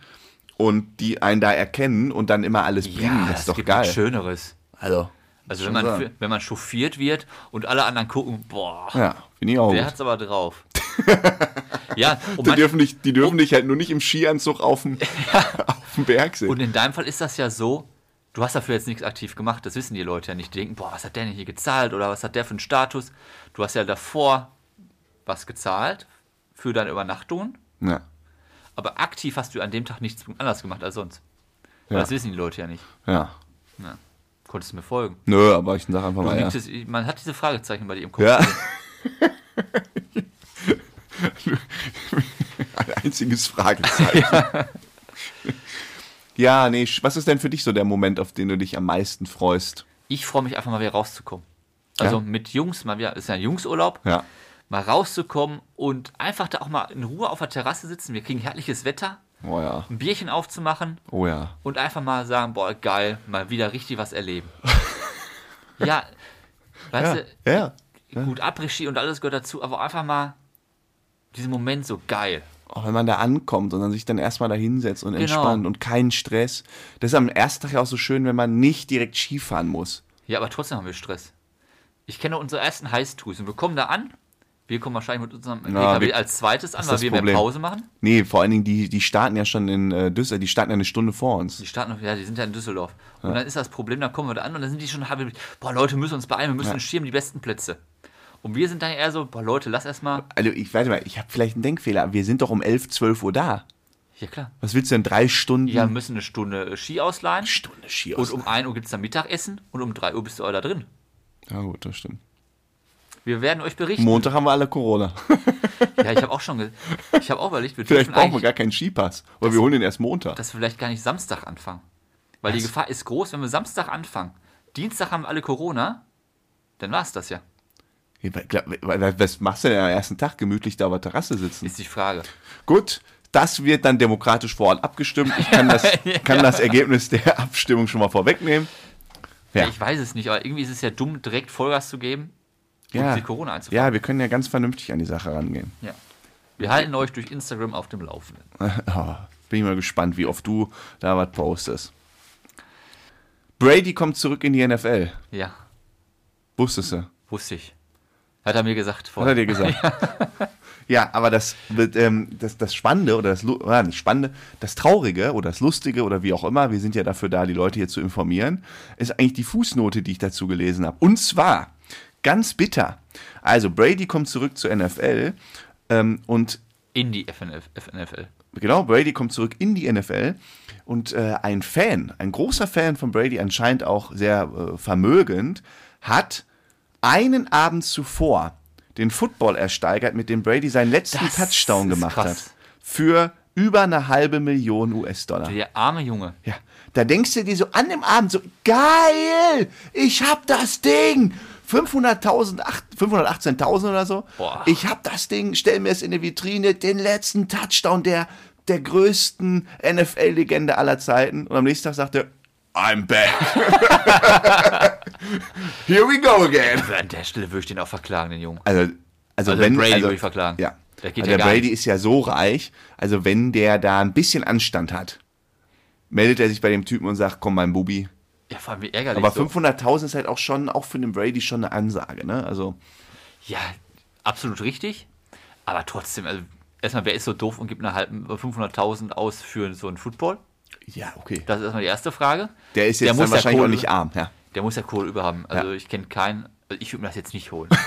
und die einen da erkennen und dann immer alles bringen, das ist doch geil. nichts Schöneres. Also, Also wenn man, sagen. wenn man chauffiert wird und alle anderen gucken, boah, ja, finde ich auch. der gut. hat's aber drauf. ja, Die dürfen, nicht, die dürfen dich halt nur nicht im Skianzug auf dem, auf dem Berg sehen. und in deinem Fall ist das ja so, du hast dafür jetzt nichts aktiv gemacht, das wissen die Leute ja nicht. Die denken, boah, was hat der denn hier gezahlt oder was hat der für einen Status? Du hast ja davor was gezahlt für deine Übernachtungen, ja. aber aktiv hast du an dem Tag nichts anders gemacht als sonst. Ja. Das wissen die Leute ja nicht. ja. Ja. Konntest du mir folgen? Nö, aber ich sag einfach Du mal, ja. es, man hat diese Fragezeichen bei dir im Kopf. Ja. Ein einziges Fragezeichen. Ja. Nee, sch- was ist denn für dich so der Moment, auf den du dich am meisten freust? Ich freue mich einfach mal wieder rauszukommen. Also Ja? mit Jungs, mal wieder, ist ja ein Jungsurlaub, Ja. mal rauszukommen und einfach da auch mal in Ruhe auf der Terrasse sitzen. Wir kriegen herrliches Wetter, Oh ja. ein Bierchen aufzumachen Oh ja. und einfach mal sagen, boah, geil, mal wieder richtig was erleben. ja, weißt Ja. du, ja. gut, Après-Ski und alles gehört dazu, aber einfach mal diesen Moment so geil. Auch wenn man da ankommt und dann sich dann erstmal da hinsetzt und Genau. entspannt und keinen Stress. Das ist am ersten Tag ja auch so schön, wenn man nicht direkt Skifahren muss. Ja, aber trotzdem haben wir Stress. Ich kenne unsere ersten Heißtours und wir kommen da an. Wir kommen wahrscheinlich mit unserem Na, PKW wir- als zweites an, weil wir Problem. mehr Pause machen. Nee, vor allen Dingen, die, die starten ja schon in äh, Düsseldorf, die starten ja eine Stunde vor uns. Die starten, ja, die sind ja in Düsseldorf. Und dann ist das Problem, dann kommen wir da an und dann sind die schon boah, Leute, müssen uns beeilen, wir müssen Ja. uns schirmen, die besten Plätze. Und wir sind dann eher so, boah, Leute, lass erstmal. Also ich warte mal, ich habe vielleicht einen Denkfehler. Wir sind doch um 11, 12 Uhr da. Ja, klar. Was willst du denn? Drei Stunden? Wir müssen eine Stunde äh, Ski ausleihen. Stunde Ski Und um 1 Uhr gibt es dann Mittagessen und um 3 Uhr bist du da drin. Ja gut, das stimmt. Wir werden euch berichten. Montag haben wir alle Corona. ja, ich habe auch schon, ich habe auch überlegt, wir Vielleicht brauchen wir gar keinen Skipass. Oder wir holen den erst Montag. dass wir vielleicht gar nicht Samstag anfangen. Weil die Was? Gefahr ist groß, wenn wir Samstag anfangen. Dienstag haben alle Corona, dann war es das ja. Was machst du denn am ersten Tag? Gemütlich da auf der Terrasse sitzen? Ist die Frage. Gut, das wird dann demokratisch vor Ort abgestimmt. Ich kann das, kann das Ergebnis der Abstimmung schon mal vorwegnehmen. Ja. Ja. Ich weiß es nicht, aber irgendwie ist es ja dumm, direkt Vollgas zu geben und Ja. die Corona einzufangen. Ja, wir können ja ganz vernünftig an die Sache rangehen. Ja. Wir halten euch durch Instagram auf dem Laufenden. Oh, bin ich mal gespannt, wie oft du da was postest. Brady kommt zurück in die NFL. Ja, Wusstest du? wusste ich. Hat er mir gesagt Hat er dir gesagt. ja, aber das, ähm, das, das Spannende oder das, ah, nicht Spannende, das Traurige oder das Lustige oder wie auch immer, wir sind ja dafür da, die Leute hier zu informieren, ist eigentlich die Fußnote, die ich dazu gelesen habe. Und zwar, ganz bitter. Also, Brady kommt zurück zur NFL ähm, und In die FNF, FNFL. Genau, Brady kommt zurück in die NFL und äh, ein Fan, ein großer Fan von Brady, anscheinend auch sehr äh, vermögend, hat einen Abend zuvor den Football ersteigert, mit dem Brady seinen letzten Das Touchdown gemacht krass. hat. Für Über eine halbe Million US-Dollar. Der arme Junge. Ja, da denkst du dir so an dem Abend so, geil, ich hab das Ding. 500.000, acht- 518.000 oder so. Boah. Ich hab das Ding, stell mir es in die Vitrine, den letzten Touchdown der, der größten NFL-Legende aller Zeiten. Und am nächsten Tag sagt er, I'm back. Here we go again. An der Stelle würde ich den auch verklagen, den Jungen. Also, also, Also wenn Brady also, würde ich verklagen. Ja. Der also ja der Brady nicht. ist ja so reich, also wenn der da ein bisschen Anstand hat, meldet er sich bei dem Typen und sagt, komm mein Bubi. Ja, vor allem wie ärgerlich. Aber so. 500.000 ist halt auch schon, auch für den Brady schon eine Ansage, ne? Also, Ja, absolut richtig. Aber trotzdem, also erstmal, wer ist so doof und gibt eine halbe 500.000 aus für so einen Football? Ja, okay. Das ist erstmal die erste Frage. Der ist Der jetzt muss dann ja wahrscheinlich auch Kohle- nicht arm, ja. Der muss ja Kohle über haben. Also Ja. ich kenne keinen. Also ich würde mir das jetzt nicht holen.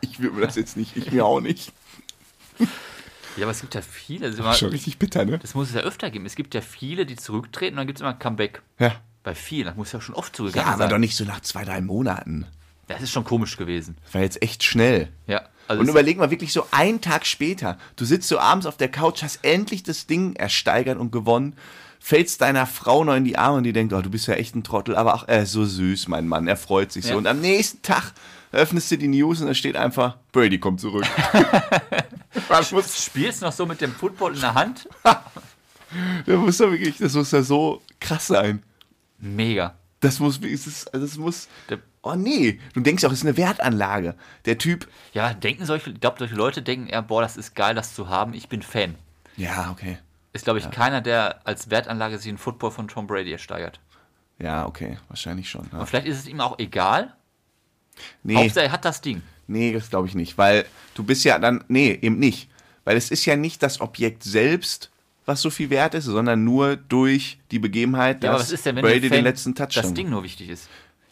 Ich will mir das jetzt nicht, ich mir auch nicht. ja, aber es gibt ja viele. Also immer, Schon richtig bitter, ne? das muss es ja öfter geben. Es gibt ja viele, die zurücktreten und dann gibt es immer ein Comeback. Ja. Bei vielen. Das muss ja schon oft Ja, zugegangen aber sein. doch nicht so nach zwei, drei Monaten. Das ist schon komisch gewesen. Das war jetzt echt schnell. Ja. Also Und überleg mal wirklich so einen Tag später, du sitzt so abends auf der Couch, hast endlich das Ding ersteigert und gewonnen, fällst deiner Frau noch in die Arme und die denkt, oh, du bist ja echt ein Trottel, aber ach, er ist so süß, mein Mann, er freut sich so. Ja. Und am nächsten Tag öffnest du die News und da steht einfach, Brady kommt zurück. Was muss, spielst noch so mit dem Football in der Hand. das muss doch wirklich, das muss ja so krass sein. Mega. Das muss, ist, also das muss, oh nee, du denkst auch, es ist eine Wertanlage. Der Typ, Ja, denken solche, ich glaube, solche Leute denken eher, boah, das ist geil, das zu haben. Ich bin Fan. ja, okay. Ist, glaube ich, keiner, der als Wertanlage sich einen Football von Tom Brady ersteigert. Ja, okay, wahrscheinlich schon. Ja. Und vielleicht ist es ihm auch egal. Nee. Hauptsache, er hat das Ding. Nee, das glaube ich nicht, weil du bist ja dann, nee, eben nicht. Weil es ist ja nicht das Objekt selbst, was so viel wert ist, sondern nur durch die Begebenheit, Ja, aber dass was ist denn, wenn Brady Fan den letzten Touchdown das Ding nur wichtig ist?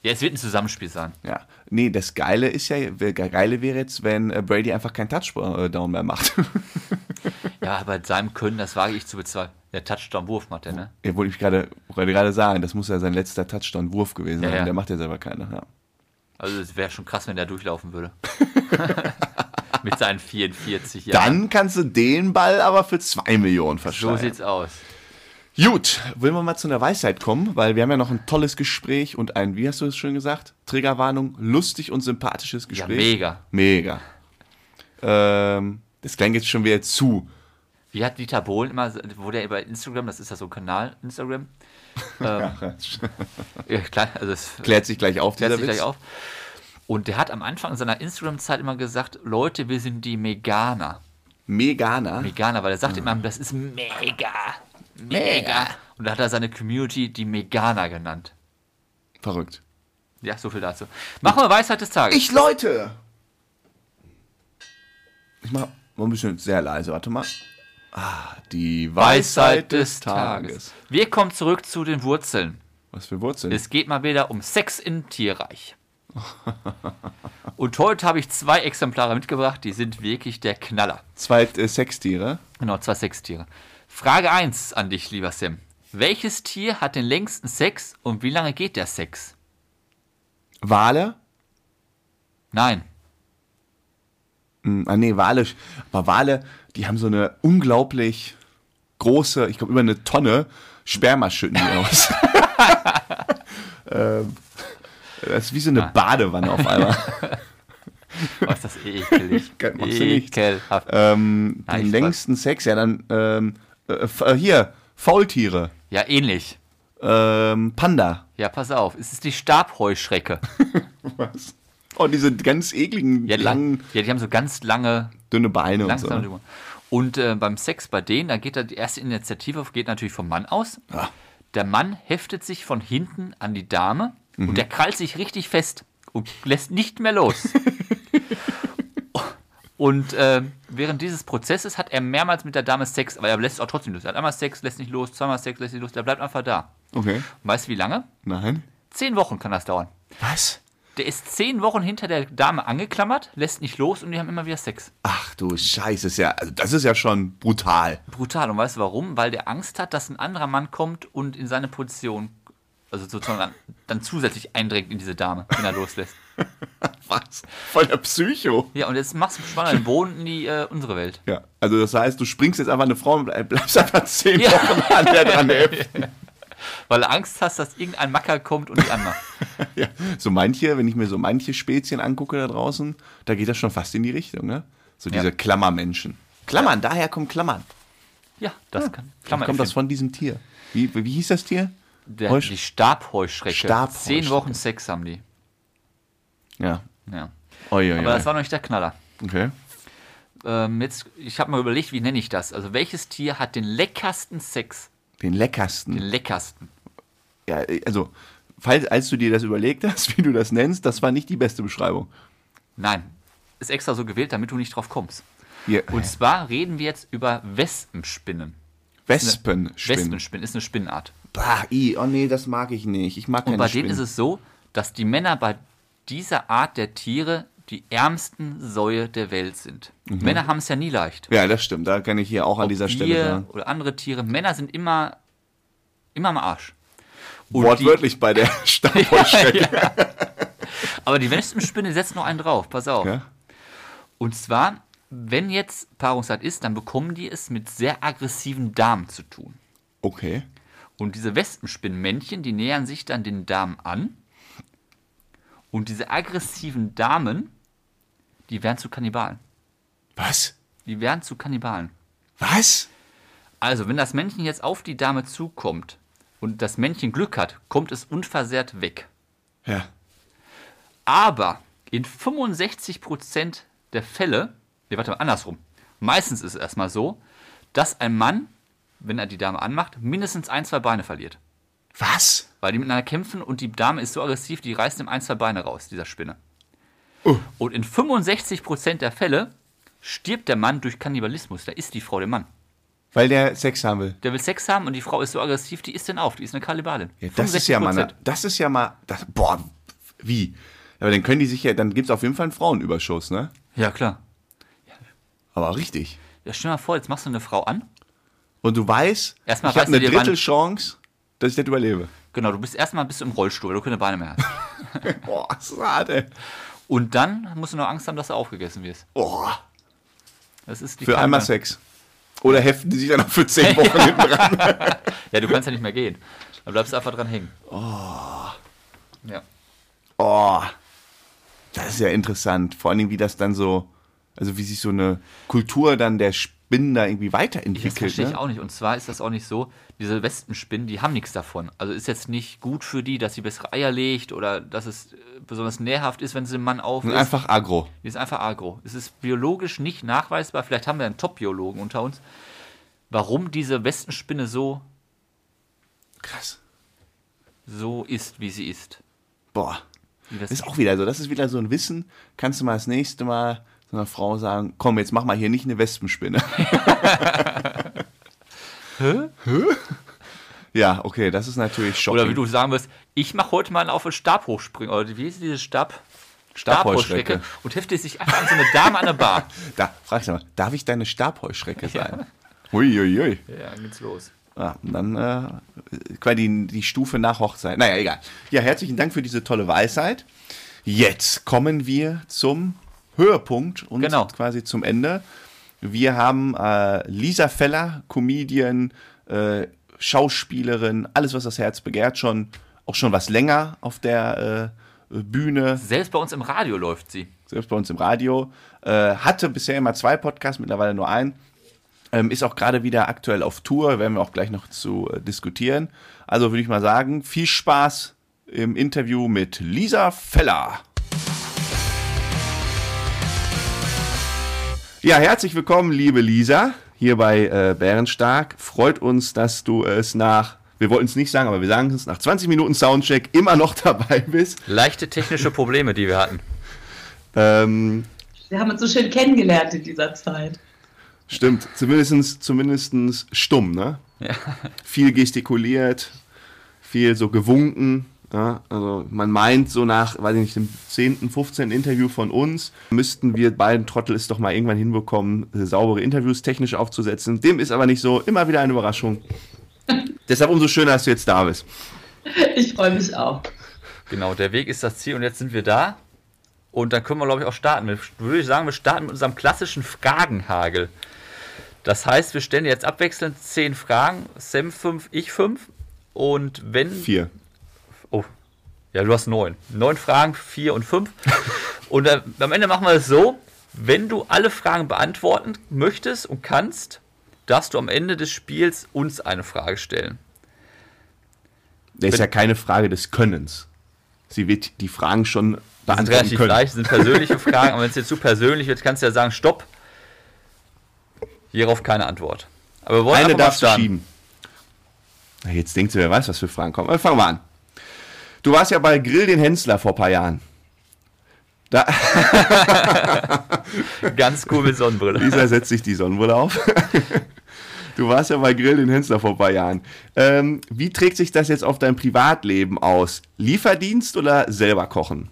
Ja, es wird ein Zusammenspiel sein. Ja, nee, das Geile ist ja, Geile wäre jetzt, wenn äh, Brady einfach keinen Touchdown mehr macht. Ja, bei seinem Können, das wage ich zu bezweifeln. Der Touchdown-Wurf macht er, ne? ja, wollte ich gerade gerade sagen, das muss ja sein letzter Touchdown-Wurf gewesen Ja, sein. ja. Der macht ja selber keinen. Ja. Also es wäre schon krass, wenn der durchlaufen würde. Mit seinen 44 Jahren. Dann kannst du den Ball aber für zwei Millionen so verschleiern. sieht's aus. Gut, wollen wir mal zu einer Weisheit kommen, weil wir haben ja noch ein tolles Gespräch und ein, wie hast du es schön gesagt? Triggerwarnung, lustig und sympathisches Ja, Gespräch. mega. Mega. Ähm, das klang jetzt schon wieder zu. Wie hat Dieter Bohlen immer, wo der über Instagram, das ist ja so ein Kanal, Instagram. Ähm, ja, klar, also es Klärt sich gleich auf, klärt sich Witz. gleich auf. Und der hat am Anfang seiner Instagram-Zeit immer gesagt, Leute, wir sind die Meganer. Meganer. Meganer, weil er sagt immer, das ist mega, mega. Und da hat er seine Community die Meganer genannt. Verrückt. Ja, so viel dazu. Machen wir Weisheit des Tages. Ich, Leute! Ich mach mal ein bisschen sehr leise, warte mal. Ah, die Weisheit, des Tages. Wir kommen zurück zu den Wurzeln. Was für Wurzeln? Es geht mal wieder um Sex im Tierreich. Und heute habe ich zwei Exemplare mitgebracht, die sind wirklich der Knaller. Zwei äh, Sextiere. Genau, zwei Sextiere. Frage 1 an dich, lieber Sam. Welches Tier hat den längsten Sex und wie lange geht der Sex? Wale? Nein. Hm, ah, nee, Wale. Aber Wale, die haben so eine unglaublich große, ich glaube über eine Tonne Sperma schütten die aus. ähm, das ist wie so eine Badewanne auf einmal. Was ist das ekelig. Ekelhaft. ähm, den längsten Sex, ja dann, ähm, äh, äh, hier, Faultiere, Ja, ähnlich. ähm, Panda. Ja, pass auf. Es ist die Stabheuschrecke. Was? Oh, diese ganz ekligen, Ja, die, langen, ja, die haben so ganz lange dünne Beine und so. drüber. Und äh, beim Sex bei denen, da geht da die erste Initiative geht natürlich vom Mann aus. Ah. Der Mann heftet sich von hinten an die Dame Mhm. und der krallt sich richtig fest und lässt nicht mehr los. und äh, während dieses Prozesses hat er mehrmals mit der Dame Sex, aber er lässt auch trotzdem los. Er hat einmal Sex, lässt nicht los, zweimal Sex, lässt nicht los, der bleibt einfach da. Okay. Und weißt du wie lange? Nein. Zehn Wochen kann das dauern. Was? Der ist zehn Wochen hinter der Dame angeklammert, lässt nicht los und die haben immer wieder Sex. Ach du Scheiße, ist ja, also das ist ja schon brutal. Brutal. Und weißt du warum? Weil der Angst hat, dass ein anderer Mann kommt und in seine Position also sozusagen dann, dann zusätzlich eindringt in diese Dame, wenn er loslässt. Was? Voll der Psycho. Ja, und jetzt machst du Spanner den Boden in die, äh, unsere Welt. Ja, also das heißt, du springst jetzt einfach eine Frau und bleibst einfach zehn Ja. Wochen an der dran heften. Weil du Angst hast, dass irgendein Macker kommt und die anmacht. Ja, so manche, wenn ich mir so manche Spezien angucke da draußen, da geht das schon fast in die Richtung, ne? So diese Ja. Klammermenschen. Klammern, daher kommen Klammern. Ja, das kann. Dann kommt das von diesem Tier. Wie, wie hieß das Tier? Der, Heusch- die Stabheuschrecke. Stabheuschrecke. Zehn Wochen Sex haben die. Ja. Ja. Oi, oi, Aber das war noch nicht der Knaller. Okay. Ähm, jetzt, ich habe mal überlegt, wie nenne ich das? Also welches Tier hat den leckersten Sex? Den leckersten. Den leckersten. Ja, also, falls, als du dir das überlegt hast, wie du das nennst, das war nicht die beste Beschreibung. Nein, ist extra so gewählt, damit du nicht drauf kommst. Hier, Und zwar reden wir jetzt über Wespenspinnen. Wespenspinnen. Wespenspinnen ist eine Spinnenart. Bah, i, oh nee, das mag ich nicht. Ich mag keine Und bei Spinnen. denen ist es so, dass die Männer bei dieser Art der Tiere die ärmsten Säue der Welt sind. Mhm. Männer haben es ja nie leicht. Ja, das stimmt. Da kann ich hier auch an dieser Stelle sagen. oder andere Tiere. Männer sind immer, immer am Arsch. Und die- Wortwörtlich bei der Stabheuschrecke. Ja. Aber die Wespenspinne setzt noch einen drauf, pass auf. Ja? Und zwar, wenn jetzt Paarungszeit ist, dann bekommen die es mit sehr aggressiven Damen zu tun. Okay. Und diese Wespenspinnmännchen, die nähern sich dann den Damen an. Und diese aggressiven Damen, die werden zu Kannibalen. Was? Die werden zu Kannibalen. Was? Also, wenn das Männchen jetzt auf die Dame zukommt und das Männchen Glück hat, kommt es unversehrt weg. Ja. Aber in 65% der Fälle, nee, warte mal, andersrum. Meistens ist es erstmal so, dass ein Mann, wenn er die Dame anmacht, mindestens ein, zwei Beine verliert. Was? Weil die miteinander kämpfen und die Dame ist so aggressiv, die reißt ihm ein, zwei Beine raus, dieser Spinne. Oh. Und in 65% der Fälle stirbt der Mann durch Kannibalismus. Da ist die Frau der Mann. Weil der Sex haben will. Der will Sex haben und die Frau ist so aggressiv, die isst den auf. Die ist eine Kannibalin. Ja, das ist ja mal, 65%. eine, das ist ja mal, das, boah, wie? Aber dann können die sich ja, dann gibt es auf jeden Fall einen Frauenüberschuss, ne? Ja, klar. Aber richtig. Ja, stell dir mal vor, jetzt machst du eine Frau an. Und du weißt, Erstmal ich habe eine Drittelchance, dass ich das überlebe. Genau, du bist erstmal bist du im Rollstuhl, weil du keine Beine mehr hast. Boah, schade. Und dann musst du noch Angst haben, dass du aufgegessen wirst. Boah. Das ist die Für einmal Sex. Oder heften die sich dann auch für zehn Wochen hinten dran? Ja, du kannst ja nicht mehr gehen. Dann bleibst du einfach dran hängen. Oh. Ja. Oh, das ist ja interessant. Vor allen Dingen, wie das dann so, also wie sich so eine Kultur dann der Spinnen da irgendwie Das weiterentwickelt. verstehe ich Ne? auch nicht. Und zwar ist das auch nicht so, diese Wespenspinnen, die haben nichts davon. Also ist jetzt nicht gut für die, dass sie bessere Eier legt oder dass es äh, besonders nährhaft ist, wenn sie den Mann auf ist. einfach agro. Die ist einfach agro. Es ist biologisch nicht nachweisbar. Vielleicht haben wir einen Top-Biologen unter uns. Warum diese Wespenspinne so, Krass. so ist, wie sie ist. Boah. Das Das ist auch wieder so. Das ist wieder so ein Wissen. Kannst du mal das nächste Mal so einer Frau sagen, komm, jetzt mach mal hier nicht eine Wespenspinne. Hä? Ja, okay, das ist natürlich shocking. Oder wie du sagen wirst, ich mache heute mal auf den Stab hochspringen. Oder wie hieß diese Stab? Stabheuschrecke. Und hefte sich einfach an so eine Dame an der Bar. Da, frag ich mal, darf ich deine Stabheuschrecke sein? Uiuiui. Ja, dann geht's los. Ja, und dann äh, quasi die, die Stufe nach Hochzeit. Naja, egal. Ja, herzlichen Dank für diese tolle Weisheit. Jetzt kommen wir zum Höhepunkt und Genau. quasi zum Ende. Wir haben äh, Lisa Feller, Comedian, äh, Schauspielerin, alles, was das Herz begehrt, schon auch schon was länger auf der äh, Bühne, Selbst bei uns im Radio läuft sie. selbst bei uns im Radio. Äh, hatte bisher immer zwei Podcasts, mittlerweile nur einen. Ähm, ist auch gerade wieder aktuell auf Tour, werden wir auch gleich noch zu äh, diskutieren. Also würde ich mal sagen, viel Spaß im Interview mit Lisa Feller. Ja, herzlich willkommen, liebe Lisa, hier bei äh, Bärenstark. Freut uns, dass du es nach, wir wollten es nicht sagen, aber wir sagen es, nach 20 Minuten Soundcheck immer noch dabei bist. Leichte technische Probleme, die wir hatten. Ähm, Wir haben uns so schön kennengelernt in dieser Zeit. Stimmt, zumindest, zumindest stumm, ne? Ja. Viel gestikuliert, viel so gewunken. Ja? Also man meint so nach, weiß ich nicht, dem 10., 15. Interview von uns, müssten wir beiden Trottel es doch mal irgendwann hinbekommen, saubere Interviews technisch aufzusetzen. Dem ist aber nicht so, immer wieder eine Überraschung. Deshalb umso schöner, dass du jetzt da bist. Ich freue mich auch. Genau, der Weg ist das Ziel und jetzt sind wir da. Und dann können wir, glaube ich, auch starten. Wir, würde ich sagen, wir starten mit unserem klassischen Fragenhagel. Das heißt, wir stellen jetzt abwechselnd zehn Fragen. Sam 5, ich 5. Und wenn. Vier. Ja, du hast neun. Neun Fragen, vier und fünf. und äh, am Ende machen wir es so: Wenn du alle Fragen beantworten möchtest und kannst, darfst du am Ende des Spiels uns eine Frage stellen. Das ist ja keine Frage des Könnens. Sie wird die Fragen schon Die sind beantworten relativ können. leicht, sind persönliche Fragen, aber wenn es dir zu persönlich wird, kannst du ja sagen, stopp. Hierauf keine Antwort. Aber wir wollen Eine darfst du schieben. Na, jetzt denkst du, wer weiß, was für Fragen kommen. Aber fangen wir an. Du warst ja bei Grill den Hensler vor ein paar Jahren. Da, Ganz cool mit Sonnenbrille. Lisa setzt sich die Sonnenbrille auf. Du warst ja bei Grill den Hensler vor ein paar Jahren. Ähm, wie trägt sich das jetzt auf dein Privatleben aus? Lieferdienst oder selber kochen?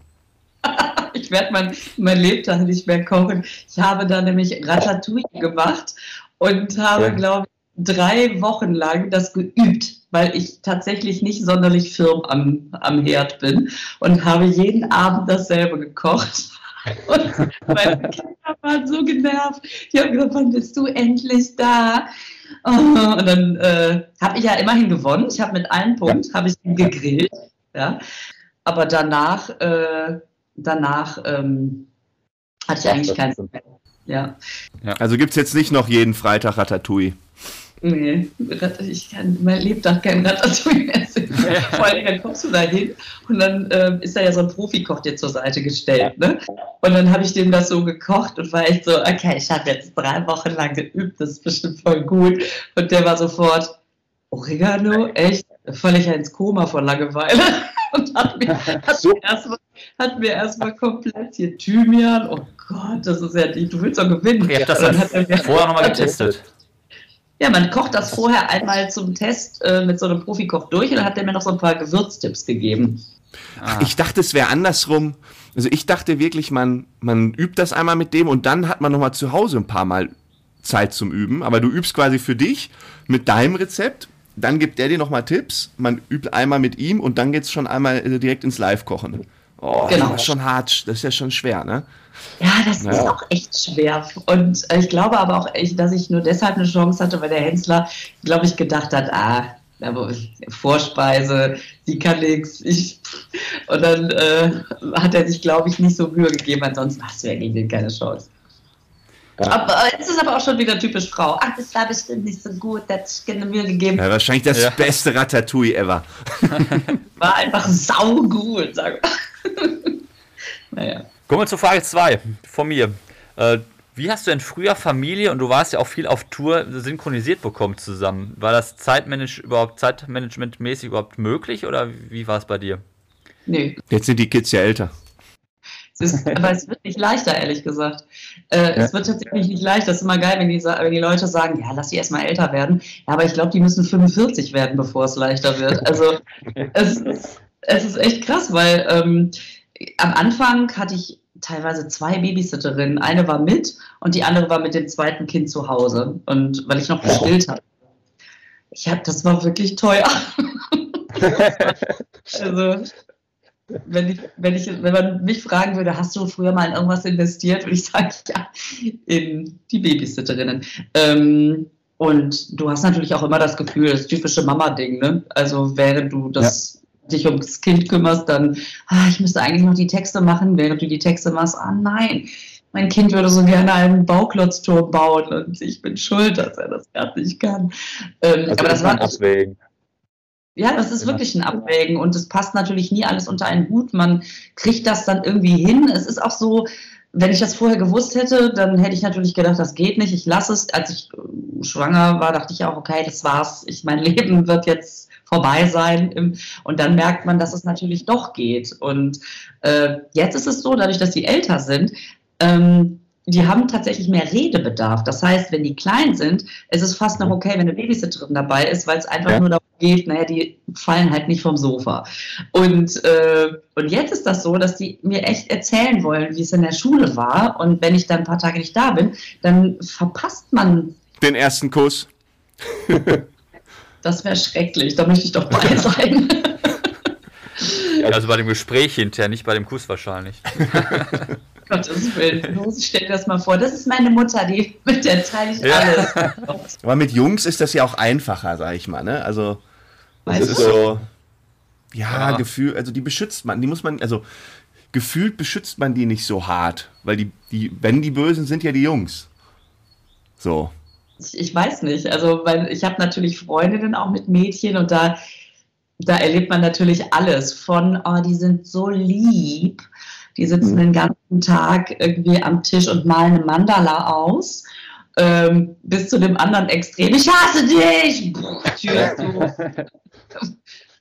Ich werde mein, mein Lebtag nicht mehr kochen. Ich habe da nämlich Ratatouille gemacht und habe, Ja. glaube ich, drei Wochen lang das geübt, weil ich tatsächlich nicht sonderlich firm am, am Herd bin und habe jeden Abend dasselbe gekocht. Und meine Kinder waren so genervt. Die haben gesagt, wann bist du endlich da? Und dann äh, habe ich ja immerhin gewonnen. Ich habe mit einem Punkt habe ich gegrillt. Ja. Aber danach, äh, danach ähm, hatte ich eigentlich keinen mehr. Ja. Also gibt es jetzt nicht noch jeden Freitag Ratatouille. Nee, ich kann mein Lebtag kein Ratatouille mehr. Vor allem, dann kommst du da hin und dann ähm, ist da ja so ein Profikoch dir zur Seite gestellt. Ne? Und dann habe ich dem das so gekocht und war echt so, okay, ich habe jetzt drei Wochen lang geübt, das ist bestimmt voll gut. Und der war sofort, Oregano, echt? Ja ins Koma vor Langeweile. Und hat mir, hat mir erstmal hat mir erstmal komplett hier Thymian, oh Gott, das ist ja die, du willst doch gewinnen. Ich habe das dann er vorher nochmal getestet. ja, man kocht das vorher einmal zum Test äh, mit so einem Profikoch durch und dann hat er mir noch so ein paar Gewürztipps gegeben. Ah. Ich dachte, es wäre andersrum. Also ich dachte wirklich, man, man übt das einmal mit dem und dann hat man nochmal zu Hause ein paar Mal Zeit zum Üben. Aber du übst quasi für dich mit deinem Rezept. Dann gibt der dir nochmal Tipps. Man übt einmal mit ihm und dann geht es schon einmal äh, direkt ins Live-Kochen. Oh, Genau. das ist schon hart. Das ist ja schon schwer, ne? Ja, das ist Ja. auch echt schwer. Und äh, ich glaube aber auch echt, dass ich nur deshalb eine Chance hatte, weil der Hensler, glaube ich, gedacht hat, ah, aber Vorspeise, sie kann nichts. Ich, und dann äh, hat er sich, glaube ich, nicht so Mühe gegeben, ansonsten hast du ja gegen den keine Chance. Ja. Aber äh, es ist aber auch schon wieder typisch Frau. Ach, das war bestimmt nicht so gut, da hat sich keine Mühe gegeben. Ja, wahrscheinlich das Ja. beste Ratatouille ever. War einfach saugut, sag mal. naja. Kommen wir zur Frage 2 von mir. Äh, wie hast du denn früher Familie und du warst ja auch viel auf Tour synchronisiert bekommen zusammen? War das Zeitmanage überhaupt zeitmanagementmäßig überhaupt möglich oder wie war es bei dir? Nee, Jetzt sind die Kids ja älter. Es ist, aber es wird nicht leichter, ehrlich gesagt. Äh, Es wird tatsächlich nicht leichter. Das ist immer geil, wenn die, wenn die Leute sagen, ja, lass die erstmal älter werden. Ja, aber ich glaube, die müssen 45 werden, bevor es leichter wird. Also es, ist- es ist echt krass, weil ähm, am Anfang hatte ich teilweise zwei Babysitterinnen. Eine war mit und die andere war mit dem zweiten Kind zu Hause. Und weil ich noch gestillt habe. Ich hab, das war wirklich teuer. Also, wenn, ich, wenn, ich, wenn man mich fragen würde, hast du früher mal in irgendwas investiert, würde ich sagen, ja, in die Babysitterinnen. Ähm, und du hast natürlich auch immer das Gefühl, das typische Mama-Ding, ne? Also während du das dich ums Kind kümmerst, dann, ah, ich müsste eigentlich noch die Texte machen, während du die Texte machst, ah nein, mein Kind würde so gerne einen Bauklotzturm bauen und ich bin schuld, dass er das gerade nicht kann. Ähm, Also aber das war ein Abwägen. ja, das ist wirklich ein Abwägen und es passt natürlich nie alles unter einen Hut. Man kriegt das dann irgendwie hin. Es ist auch so, wenn ich das vorher gewusst hätte, dann hätte ich natürlich gedacht, das geht nicht, ich lasse es. Als ich schwanger war, dachte ich auch, okay, das war's. Ich, mein Leben wird jetzt vorbei sein. Und dann merkt man, dass es natürlich doch geht. Und äh, jetzt ist es so, dadurch, dass die älter sind, ähm, die haben tatsächlich mehr Redebedarf. Das heißt, wenn die klein sind, ist es fast noch okay, wenn eine Babysitterin dabei ist, weil es einfach Ja. nur darum geht, naja, die fallen halt nicht vom Sofa. Und, äh, und jetzt ist das so, dass die mir echt erzählen wollen, wie es in der Schule war. Und wenn ich dann ein paar Tage nicht da bin, dann verpasst man, Den ersten Kuss. das wäre schrecklich, da möchte ich doch bei sein. Also, bei dem Gespräch hinterher, nicht bei dem Kuss wahrscheinlich. Gottes Willen. Los, stell dir das mal vor. Das ist meine Mutter, die, mit der teile ich Ja. alles. Aber mit Jungs ist das ja auch einfacher, sag ich mal, ne? Also, das Weißt ist du? so, ja, Ja. Gefühl, also die beschützt man, die muss man, also gefühlt beschützt man die nicht so hart, weil die, die, wenn die Bösen sind ja die Jungs. So. Ich, ich weiß nicht. Also, weil ich habe natürlich Freundinnen auch mit Mädchen und da, da erlebt man natürlich alles. Von, oh, die sind so lieb. Die sitzen den ganzen Tag irgendwie am Tisch und malen eine Mandala aus. Ähm, bis zu dem anderen Extrem. Ich hasse dich! Puh, Tür ist zu.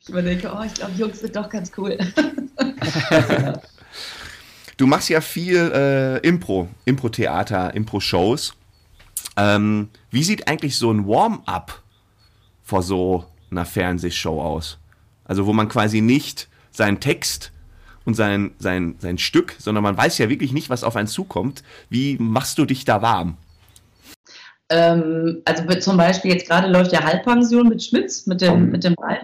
Ich überdenke, oh, ich glaube, Jungs sind doch ganz cool. Du machst ja viel äh, Impro, Impro-Theater, Impro-Shows. Ähm, wie sieht eigentlich so ein Warm-up vor so einer Fernsehshow aus? Also wo man quasi nicht seinen Text und sein, sein, sein Stück, sondern man weiß ja wirklich nicht, was auf einen zukommt. Wie machst du dich da warm? Ähm, also zum Beispiel jetzt gerade läuft ja Halbpension mit Schmitz, mit dem, mit dem Wald.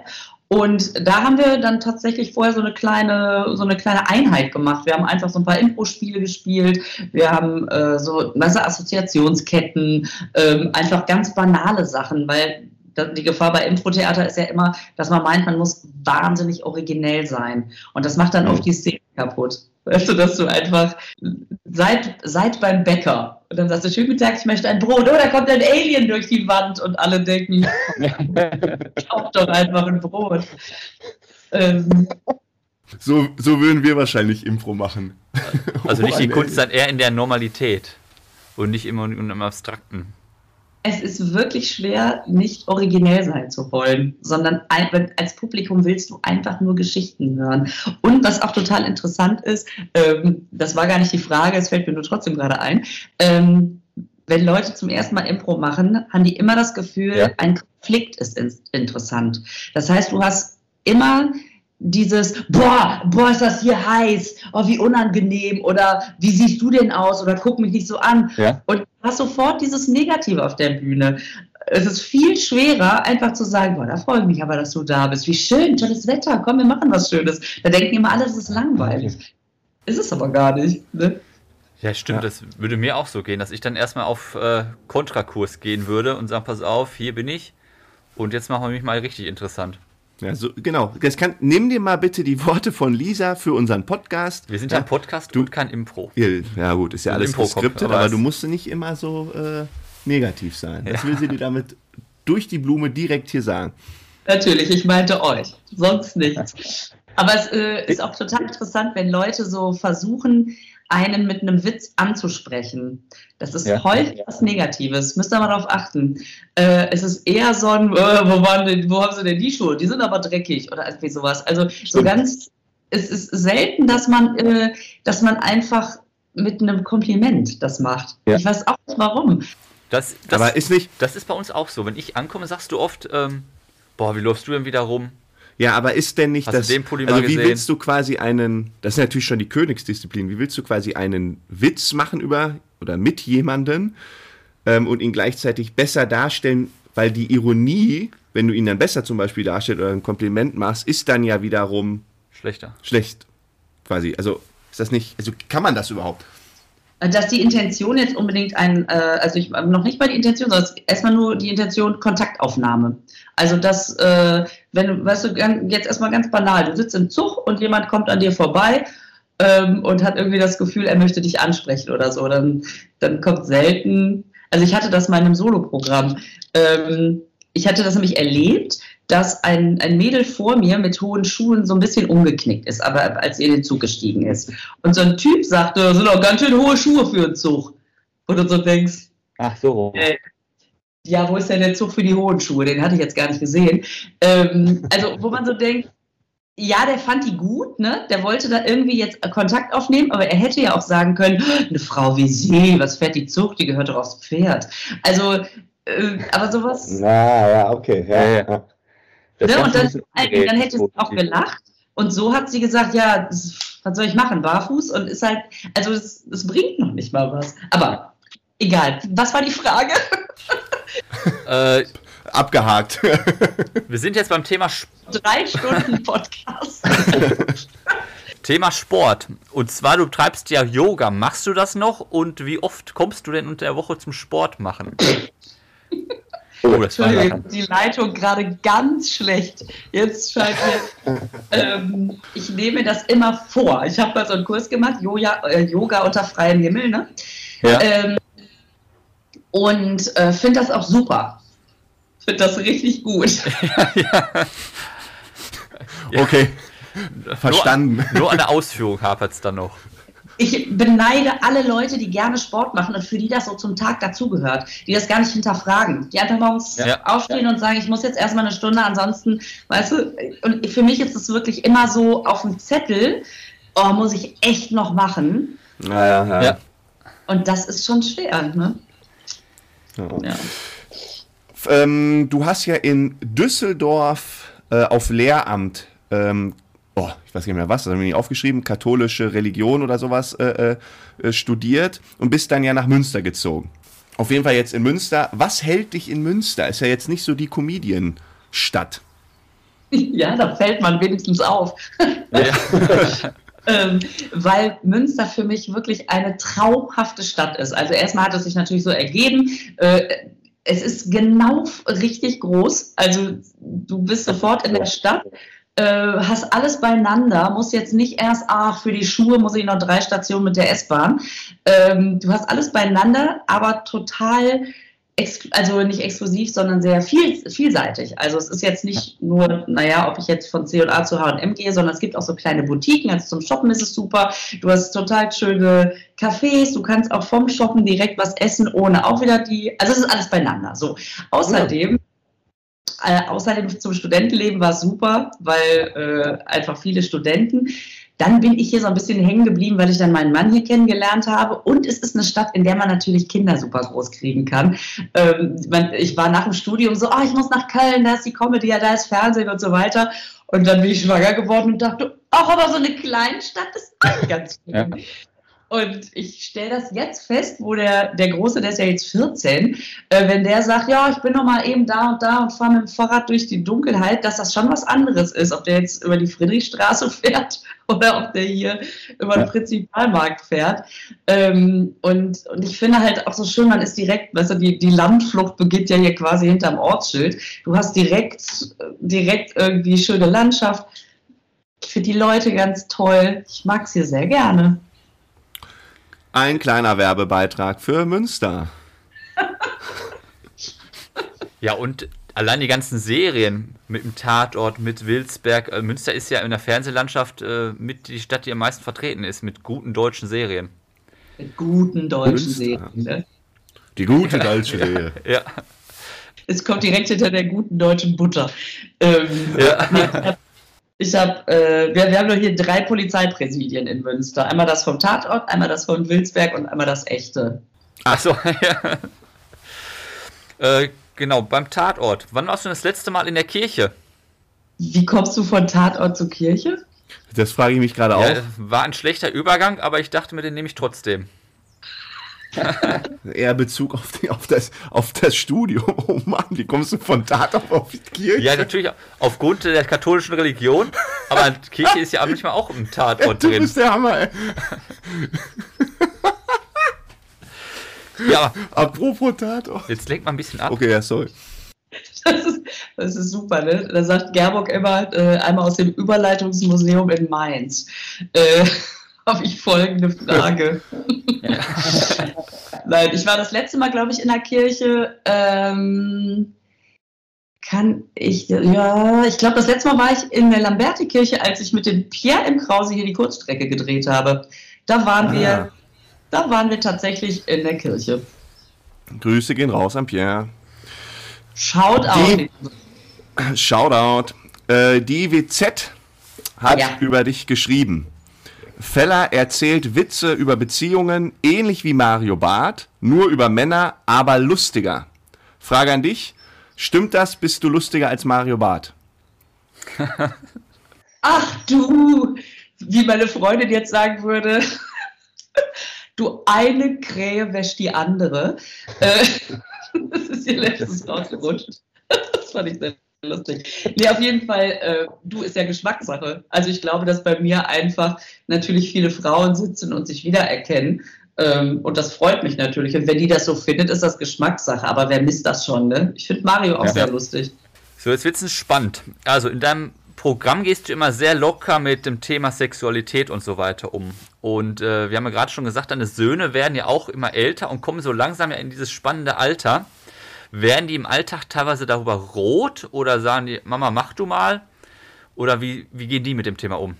Und da haben wir dann tatsächlich vorher so eine kleine, so eine kleine Einheit gemacht. Wir haben einfach so ein paar Impro-Spiele gespielt. Wir haben äh, so weißt du, Assoziationsketten, ähm, einfach ganz banale Sachen, weil die Gefahr bei Impro-Theater ist ja immer, dass man meint, man muss wahnsinnig originell sein. Und das macht dann oft die Szene kaputt. Weißt du, dass du einfach seid, seid beim Bäcker. Und dann sagst du, schönen guten Tag, ich möchte ein Brot. Oh, da kommt ein Alien durch die Wand und alle denken, kauf doch einfach ein Brot. Ähm, So, so würden wir wahrscheinlich Impro machen. Also nicht die Kunst, dann eher in der Normalität und nicht immer im im Abstrakten. Es ist wirklich schwer, nicht originell sein zu wollen, sondern als Publikum willst du einfach nur Geschichten hören. Und was auch total interessant ist, ähm, das war gar nicht die Frage, es fällt mir nur trotzdem gerade ein, ähm, wenn Leute zum ersten Mal Impro machen, haben die immer das Gefühl, Ja. ein Konflikt ist in, interessant. Das heißt, du hast immer dieses, boah, boah, ist das hier heiß, oh, wie unangenehm oder wie siehst du denn aus oder guck mich nicht so an. Ja. Und hast sofort dieses Negative auf der Bühne. Es ist viel schwerer, einfach zu sagen, boah, da freue ich mich aber, dass du da bist. Wie schön, tolles Wetter, komm, wir machen was Schönes. Da denken immer alle, das ist langweilig. Ist es aber gar nicht. Ne? Ja, stimmt, Ja. das würde mir auch so gehen, dass ich dann erstmal auf äh, Kontrakurs gehen würde und sagen, pass auf, hier bin ich und jetzt machen wir mich mal richtig interessant. Ja, so, genau. Das kann, nimm dir mal bitte die Worte von Lisa für unseren Podcast. Wir sind ja, ein Podcast du- und kein Impro. Ja, ja gut, ist ja alles geskriptet, aber aber du musst nicht immer so äh, negativ sein. Das Ja. will sie dir damit durch die Blume direkt hier sagen. Natürlich, ich meinte euch, sonst nichts. Aber es äh, ist auch total interessant, wenn Leute so versuchen, einen mit einem Witz anzusprechen. Das ist Ja. häufig was Negatives. Müsst ihr mal darauf achten. Äh, es ist eher so ein, äh, wo, waren denn, wo haben sie denn die Schuhe? Die sind aber dreckig oder irgendwie sowas. Also so Stimmt. ganz, es ist selten, dass man, äh, dass man einfach mit einem Kompliment das macht. Ja. Ich weiß auch nicht warum. Das, das, aber ist nicht, das ist bei uns auch so. Wenn ich ankomme, sagst du oft, ähm, boah, wie läufst du denn wieder rum? Ja, aber ist denn nicht Hast das, also wie gesehen? willst du quasi einen, das ist natürlich schon die Königsdisziplin, wie willst du quasi einen Witz machen über oder mit jemanden ähm, und ihn gleichzeitig besser darstellen, weil die Ironie, wenn du ihn dann besser zum Beispiel darstellst oder ein Kompliment machst, ist dann ja wiederum Schlechter. schlecht, quasi. Also ist das nicht, also kann man das überhaupt? Dass die Intention jetzt unbedingt ein, äh, also ich noch nicht mal die Intention, sondern erstmal nur die Intention Kontaktaufnahme. Also das, äh, wenn weißt du, jetzt erstmal ganz banal, du sitzt im Zug und jemand kommt an dir vorbei ähm, und hat irgendwie das Gefühl, er möchte dich ansprechen oder so, dann, dann kommt selten, also ich hatte das mal in einem Soloprogramm. Ähm, ich hatte das nämlich erlebt, dass ein, ein Mädel vor mir mit hohen Schuhen so ein bisschen umgeknickt ist, aber als sie in den Zug gestiegen ist. Und so ein Typ sagte, das sind doch ganz schön hohe Schuhe für einen Zug. Und du so denkst, Ach so. äh, ja, wo ist denn der Zug für die hohen Schuhe? Den hatte ich jetzt gar nicht gesehen. Ähm, also, wo man so denkt, ja, der fand die gut, ne? Der wollte da irgendwie jetzt Kontakt aufnehmen, aber er hätte ja auch sagen können, eine Frau wie sie, was fährt die Zug? Die gehört doch aufs Pferd. Also, äh, aber sowas. Na, ja, okay. Ja, Ja, ja. Das Ne? Und dann, bisschen dann angeregt, hätte sie auch gelacht. Und so hat sie gesagt, ja, das- was soll ich machen? Barfuß? Und ist halt, also es, es bringt noch nicht mal was. Aber egal. Was war die Frage? Äh, abgehakt. Wir sind jetzt beim Thema, Sp- Drei Stunden Podcast. Thema Sport. Und zwar, du treibst ja Yoga. Machst du das noch? Und wie oft kommst du denn unter der Woche zum Sport machen? Oh, das war Entschuldigung, die Leitung gerade ganz schlecht. Jetzt scheint mir, ähm, ich nehme das immer vor. Ich habe mal so einen Kurs gemacht, Yoga, äh, Yoga unter freiem Himmel, ne? Ja. Ähm, und äh, finde das auch super. Finde das richtig gut. Okay, verstanden. Nur, nur an der Ausführung hapert es dann noch. Ich beneide alle Leute, die gerne Sport machen und für die das so zum Tag dazugehört, die das gar nicht hinterfragen, die einfach morgens Ja. aufstehen und sagen, ich muss jetzt erstmal eine Stunde, ansonsten, weißt du, und für mich ist es wirklich immer so auf dem Zettel, oh, muss ich echt noch machen. Ja, ja, Ja. Und das ist schon schwer, ne? Ja. Ähm, du hast ja in Düsseldorf äh, auf Lehramt, ähm, oh, ich weiß nicht mehr was, das habe ich nicht aufgeschrieben, katholische Religion oder sowas äh, äh, studiert und bist dann ja nach Münster gezogen. Auf jeden Fall jetzt in Münster. Was hält dich in Münster? Ist ja jetzt nicht so die Comedian-Stadt. ja, da fällt man wenigstens auf. Ja. ähm, weil Münster für mich wirklich eine traumhafte Stadt ist. Also erstmal hat es sich natürlich so ergeben. Äh, es ist genau richtig groß. Also du bist sofort in der Stadt, äh, hast alles beieinander, musst jetzt nicht erst, ach, für die Schuhe muss ich noch drei Stationen mit der S-Bahn. Ähm, du hast alles beieinander, aber total also nicht exklusiv, sondern sehr viel, vielseitig. Also es ist jetzt nicht nur, naja, ob ich jetzt von C&A zu H&M gehe, sondern es gibt auch so kleine Boutiquen, also zum Shoppen ist es super. Du hast total schöne Cafés, du kannst auch vom Shoppen direkt was essen, ohne auch wieder die, also es ist alles beieinander. So, außerdem äh, außerdem zum Studentenleben war super, weil äh, einfach viele Studenten. Dann bin ich hier so ein bisschen hängen geblieben, weil ich dann meinen Mann hier kennengelernt habe. Und es ist eine Stadt, in der man natürlich Kinder super groß kriegen kann. Ähm, man, ich war nach dem Studium so, oh, ich muss nach Köln, da ist die Comedy, ja, da ist Fernsehen und so weiter. Und dann bin ich schwanger geworden und dachte, ach, aber so eine Kleinstadt ist auch ganz schön. Ja. Und ich stelle das jetzt fest, wo der, der Große, der ist ja jetzt 14, äh, wenn der sagt, ja, ich bin noch mal eben da und da und fahre mit dem Fahrrad durch die Dunkelheit, dass das schon was anderes ist, ob der jetzt über die Friedrichstraße fährt oder ob der hier über den. Prinzipalmarkt fährt. Ähm, und, und ich finde halt auch so schön, man ist direkt, weißt du, die, die Landflucht beginnt ja hier quasi hinterm Ortsschild. Du hast direkt, direkt irgendwie schöne Landschaft. Ich finde die Leute ganz toll. Ich mag es hier sehr gerne. Ein kleiner Werbebeitrag für Münster. Ja, und allein die ganzen Serien mit dem Tatort, mit Wilsberg. Äh, Münster ist ja in der Fernsehlandschaft äh, mit die Stadt, die am meisten vertreten ist, mit guten deutschen Serien. Mit guten deutschen Münster. Serien. Ne? Die gute deutsche Serie. Ja. Es kommt direkt hinter der guten deutschen Butter. Ähm, Ja. Ich habe, äh, wir, wir haben nur hier drei Polizeipräsidien in Münster. Einmal das vom Tatort, einmal das von Wilsberg und einmal das echte. Achso, ja. Äh, genau, beim Tatort. Wann warst du das letzte Mal in der Kirche? Wie kommst du von Tatort zur Kirche? Das frage ich mich gerade auch. Ja, war ein schlechter Übergang, aber ich dachte mir, den nehme ich trotzdem. Eher Bezug auf, die, auf, das, auf das Studium. Oh Mann, wie kommst du von Tatort auf die Kirche? Ja, natürlich aufgrund der katholischen Religion, aber die Kirche ist ja manchmal auch im Tatort du drin. bist der Hammer, ey. Ja, Apropos Tatort. jetzt lenkt mal ein bisschen ab. Okay, ja, sorry. Das ist, das ist super, ne? Da sagt Gerburg immer, äh, einmal aus dem Überleitungsmuseum in Mainz. Äh, Habe ich folgende Frage. Nein, ich war das letzte Mal, glaube ich, in der Kirche. Ähm, kann ich, ja, ich glaube, das letzte Mal war ich in der Lamberti-Kirche, als ich mit dem Pierre im Krause hier die Kurzstrecke gedreht habe. Da waren Ah. wir, da waren wir tatsächlich in der Kirche. Grüße gehen raus an Pierre. Schaut Die-. Shoutout. Äh, die WZ hat Ja. über dich geschrieben. Feller erzählt Witze über Beziehungen, ähnlich wie Mario Barth, nur über Männer, aber lustiger. Frage an dich. Stimmt das? Bist du lustiger als Mario Barth? Ach du, wie meine Freundin jetzt sagen würde, du eine Krähe wäscht die andere. Äh, das ist ihr letztes rausgerutscht. das fand ich sehr lustig. Nee, auf jeden Fall, äh, du ist ja Geschmackssache. Also ich glaube, dass bei mir einfach natürlich viele Frauen sitzen und sich wiedererkennen. Ähm, und das freut mich natürlich. Und wenn die das so findet, ist das Geschmackssache. Aber wer misst das schon, ne? Ich finde Mario auch Ja. sehr lustig. So, jetzt wird's spannend. Also, in deinem Programm gehst du immer sehr locker mit dem Thema Sexualität und so weiter um. Und äh, wir haben ja gerade schon gesagt, deine Söhne werden ja auch immer älter und kommen so langsam ja in dieses spannende Alter. Werden die im Alltag teilweise darüber rot oder sagen die, Mama, mach du mal? Oder wie, wie gehen die mit dem Thema um?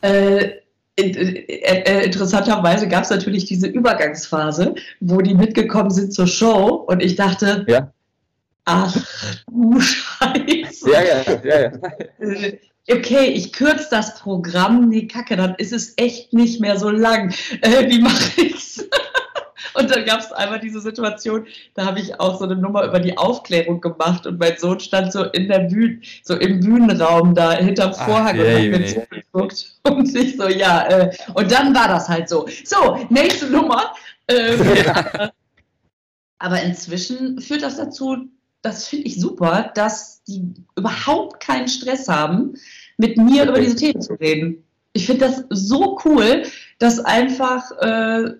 Äh, äh, äh, interessanterweise gab es natürlich diese Übergangsphase, wo die mitgekommen sind zur Show und ich dachte, Ja. ach du Scheiße. Ja, ja, ja, ja. Äh, Okay, ich kürze das Programm. Nee, Kacke, dann ist es echt nicht mehr so lang. Äh, wie mache ich's? Und dann gab es einmal diese Situation, da habe ich auch so eine Nummer über die Aufklärung gemacht und mein Sohn stand so in der Bühne, so im Bühnenraum da hinterm Ach, Vorhang und je, hat mir zugeguckt. Und ich so, ja, äh, und dann war das halt so. So, nächste Nummer. Ähm, aber inzwischen führt das dazu, das finde ich super, dass die überhaupt keinen Stress haben, mit mir über diese Themen zu reden. Ich finde das so cool, dass einfach, äh,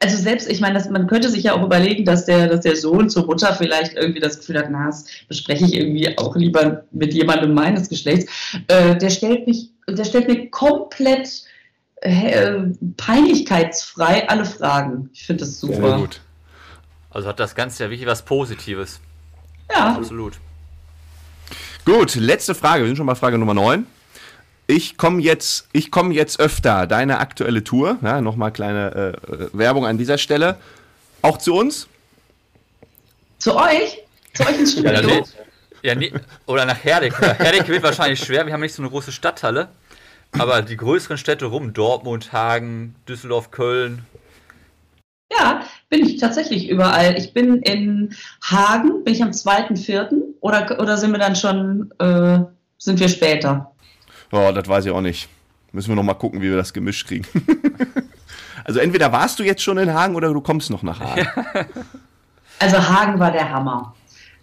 also selbst, ich meine, dass man könnte sich ja auch überlegen, dass der, dass der Sohn zur Mutter vielleicht irgendwie das Gefühl hat, na, das bespreche ich irgendwie auch lieber mit jemandem meines Geschlechts. Äh, der stellt mich, der stellt mir komplett äh, peinlichkeitsfrei alle Fragen. Ich finde das super. Sehr gut. Also hat das Ganze ja wirklich was Positives. Ja. Absolut. Gut, letzte Frage. Wir sind schon bei Frage Nummer 9. Ich komme jetzt, ich komme jetzt öfter. Deine aktuelle Tour. Ja, Nochmal kleine äh, äh, Werbung an dieser Stelle. Auch zu uns. Zu euch? Zu euch ins Studio? Ja, nee. Ja, nee. Oder nach Herdecke. Ja, Herdecke wird wahrscheinlich schwer. Wir haben nicht so eine große Stadthalle. Aber die größeren Städte rum, Dortmund, Hagen, Düsseldorf, Köln. Ja, bin ich tatsächlich überall. Ich bin in Hagen, bin ich am 2.4. Oder, oder sind wir dann schon, äh, sind wir später? Oh, das weiß ich auch nicht. Müssen wir noch mal gucken, wie wir das gemischt kriegen. also entweder warst du jetzt schon in Hagen oder du kommst noch nach Hagen. Also Hagen war der Hammer.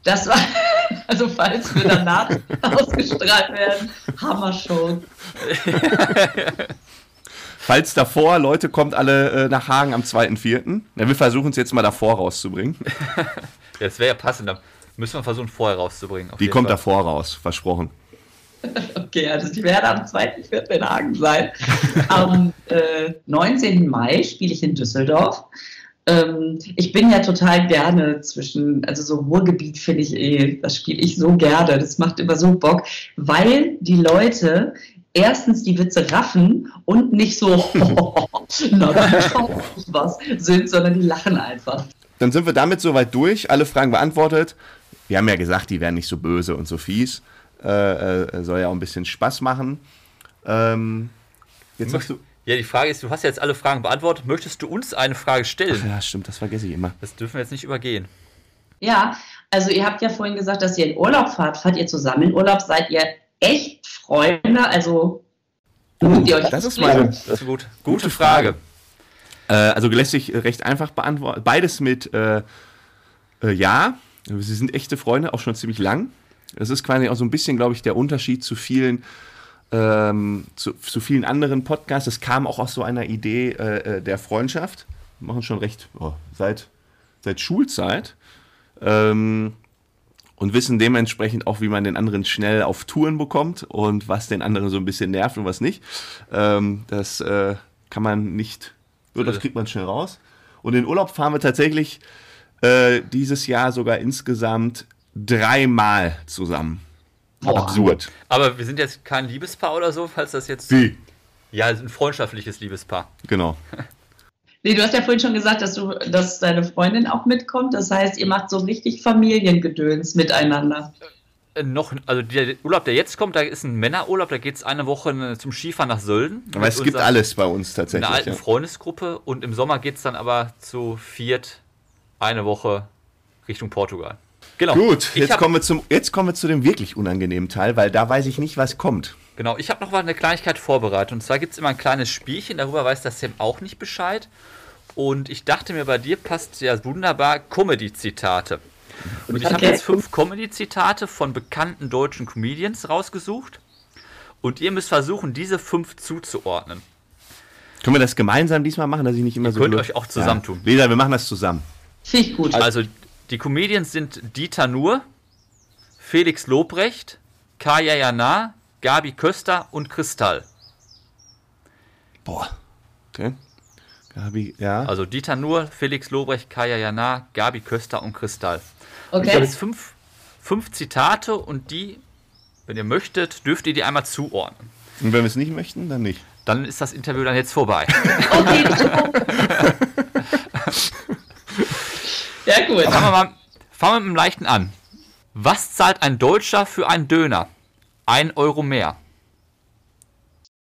Das war, also falls wir danach ausgestrahlt werden, Hammer-Show. Falls davor Leute kommt alle äh, nach Hagen am 2.4. Ja, wir versuchen es jetzt mal davor rauszubringen. Ja, das wäre ja passend. Da müssen wir versuchen, vorher rauszubringen. auf Die kommt Fall. davor raus, versprochen. Okay, also die werden am 2.4. in Hagen sein. Am äh, 19. Mai spiele ich in Düsseldorf. Ähm, ich bin ja total gerne zwischen, also so Ruhrgebiet finde ich eh, das spiele ich so gerne, das macht immer so Bock, weil die Leute erstens die Witze raffen und nicht so, na, ich was sind, sondern die lachen einfach. Dann sind wir damit soweit durch, alle Fragen beantwortet. Wir haben ja gesagt, die wären nicht so böse und so fies. Äh, äh, soll ja auch ein bisschen Spaß machen. Ähm, jetzt sagst du. Ja, die Frage ist, du hast ja jetzt alle Fragen beantwortet. Möchtest du uns eine Frage stellen? Ja, stimmt, das vergesse ich immer. Das dürfen wir jetzt nicht übergehen. Ja, also ihr habt ja vorhin gesagt, dass ihr in Urlaub fahrt. Fahrt ihr zusammen in Urlaub? Seid ihr echt Freunde? Also mögt ihr euch das ist meine Das ist gut, gute Frage. Äh, also lässt sich recht einfach beantworten. Beides mit äh, äh, Ja. Sie sind echte Freunde, auch schon ziemlich lang. Das ist quasi auch so ein bisschen, glaube ich, der Unterschied zu vielen, ähm, zu, zu vielen anderen Podcasts. Es kam auch aus so einer Idee äh, äh, der Freundschaft. Wir machen schon recht oh, seit, seit Schulzeit. Ähm, und wissen dementsprechend auch, wie man den anderen schnell auf Touren bekommt und was den anderen so ein bisschen nervt und was nicht. Ähm, das äh, kann man nicht, das kriegt man schnell raus. Und in Urlaub fahren wir tatsächlich äh, dieses Jahr sogar insgesamt dreimal zusammen. Boah. Absurd. Aber wir sind jetzt kein Liebespaar oder so, falls das jetzt. Wie? Ja, ein freundschaftliches Liebespaar. Genau. Nee, du hast ja vorhin schon gesagt, dass, du, dass deine Freundin auch mitkommt. Das heißt, ihr macht so richtig Familiengedöns miteinander. Äh, noch, also der Urlaub, der jetzt kommt, da ist ein Männerurlaub, da geht es eine Woche zum Skifahren nach Sölden. Aber es gibt alles bei uns In tatsächlich. einer alten Ja. Freundesgruppe und im Sommer geht es dann aber zu viert eine Woche Richtung Portugal. Genau. Gut, jetzt hab, kommen, wir zum, jetzt kommen wir zu dem wirklich unangenehmen Teil, weil da weiß ich nicht, was kommt. Genau, ich habe noch mal eine Kleinigkeit vorbereitet. Und zwar gibt es immer ein kleines Spielchen, darüber weiß der Sam auch nicht Bescheid. Und ich dachte mir, bei dir passt ja wunderbar Comedy-Zitate. Und ich habe Okay. jetzt fünf Comedy-Zitate von bekannten deutschen Comedians rausgesucht. Und ihr müsst versuchen, diese fünf zuzuordnen. Können wir das gemeinsam diesmal machen, dass ich nicht immer so. könnt euch auch zusammentun. Ja. Lisa, wir machen das zusammen. Finde ich gut. Also, die Comedians sind Dieter Nuhr, Felix Lobrecht, Kaya Jana, Gabi Köster und Kristall. Boah. Okay. Gabi, ja. Also Dieter Nuhr, Felix Lobrecht, Kaya Jana, Gabi Köster und Kristall. Ich habe okay. jetzt fünf, fünf Zitate und die, wenn ihr möchtet, dürft ihr die einmal zuordnen. Und wenn wir es nicht möchten, dann nicht. Dann ist das Interview dann jetzt vorbei. okay. ja, gut. Fangen wir mal fangen wir mit dem Leichten an. Was zahlt ein Deutscher für einen Döner? Ein Euro mehr.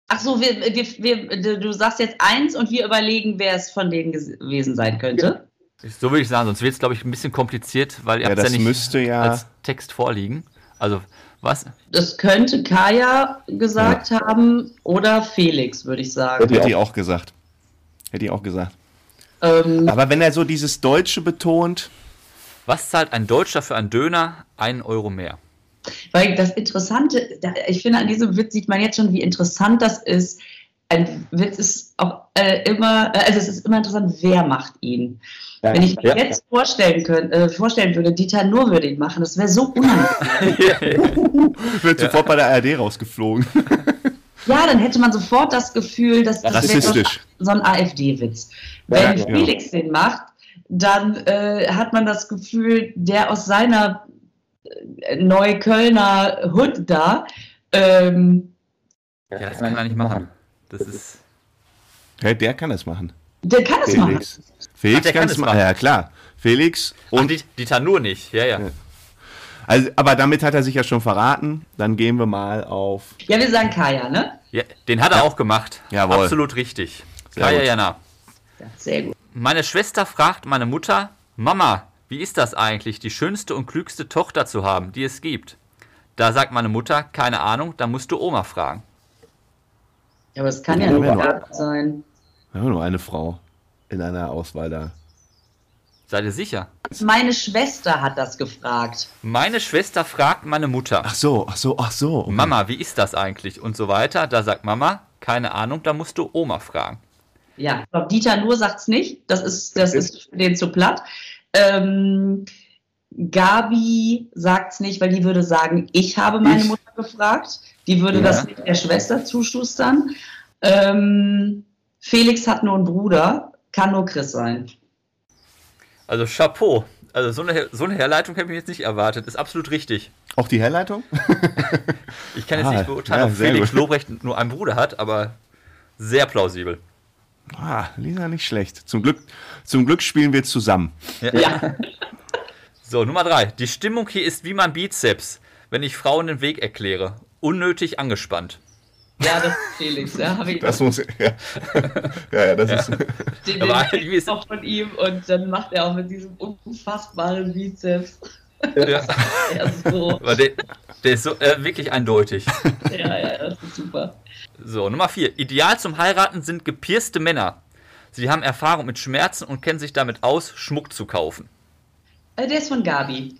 Ach so, wir, wir, wir, du sagst jetzt eins und wir überlegen, wer es von denen gewesen sein könnte. So würde ich sagen, sonst wird es, glaube ich, ein bisschen kompliziert, weil ihr Ja, habt es das ja nicht müsste ja- als Text vorliegen. Also, was? Das könnte Kaya gesagt haben oder Felix, würde ich sagen. Hätte ich auch gesagt. Hätte ich auch gesagt. Ähm, Aber wenn er so dieses Deutsche betont, Was zahlt ein Deutscher für einen Döner? Ein Euro mehr. Weil das Interessante, ich finde, an diesem Witz sieht man jetzt schon, wie interessant das ist. Ein Witz ist auch äh, immer, äh, also es ist immer interessant, wer macht ihn. Ja, Wenn ich mir ja, jetzt vorstellen, könnt, äh, vorstellen würde, Dieter Nur würde ihn machen, das wäre so unangenehm. wird sofort bei der ARD rausgeflogen. ja, dann hätte man sofort das Gefühl, dass das wäre so, Rassistisch. so ein AfD-Witz. Wenn Ja, ja. Felix den macht, dann äh, hat man das Gefühl, der aus seiner äh, Neuköllner Hood da, ähm, Ja, das kann er nicht machen. Das ist. Ja, der kann das machen. der kann es machen. Felix. Ach, kann es es machen. machen. Ja, klar. Felix Und und die, Dieter nur nicht. Ja, ja. Also, aber damit hat er sich ja schon verraten. Dann gehen wir mal auf. Ja, wir sagen Kaya, ne? ja den hat er auch gemacht. Jawohl. Absolut richtig. Sehr Kaya gut. Jana. Ja, sehr gut. Meine Schwester fragt meine Mutter: Mama, wie ist das eigentlich, die schönste und klügste Tochter zu haben, die es gibt? Da sagt meine Mutter: Keine Ahnung, da musst du Oma fragen. Ja, aber es kann ja Ja, nur sein. Wir haben nur eine Frau in einer Auswahl da. Seid ihr sicher? Meine Schwester hat das gefragt. Meine Schwester fragt meine Mutter: Ach so, ach so, ach so. okay. Mama, wie ist das eigentlich? Und so weiter. Da sagt Mama: Keine Ahnung, da musst du Oma fragen. Ja, ich glaube, Dieter nur sagt's nicht. Das ist, das ist für den zu platt. Ähm, Gabi sagt's nicht, weil die würde sagen, ich habe meine Ich? Mutter gefragt. Die würde Ja. das nicht der Schwester zuschustern. Ähm, Felix hat nur einen Bruder, kann nur Chris sein. Also Chapeau. Also so eine, so eine Herleitung hätte ich mir jetzt nicht erwartet. Ist absolut richtig. Auch die Herleitung? Ich kann jetzt Ah, nicht beurteilen, ja, ob sehr Felix gut. Lobrecht nur einen Bruder hat, aber sehr plausibel. Ah, Lisa nicht schlecht. Zum Glück, zum Glück spielen wir zusammen. Ja, So, Nummer drei. Die Stimmung hier ist wie mein Bizeps, wenn ich Frauen den Weg erkläre. Unnötig angespannt. Ja das ist Felix. Ja, ich Das muss. Ja, ja, ja das ist. den, Aber den irgendwie ist- auch von ihm und dann macht er auch mit diesem unfassbaren Bizeps. Ja. Ist so. Aber der, der ist so äh, wirklich eindeutig. Ja, ja, das ist super. So, Nummer vier. Ideal zum Heiraten sind gepierste Männer. Sie haben Erfahrung mit Schmerzen und kennen sich damit aus, Schmuck zu kaufen. Äh, Der ist von Gabi.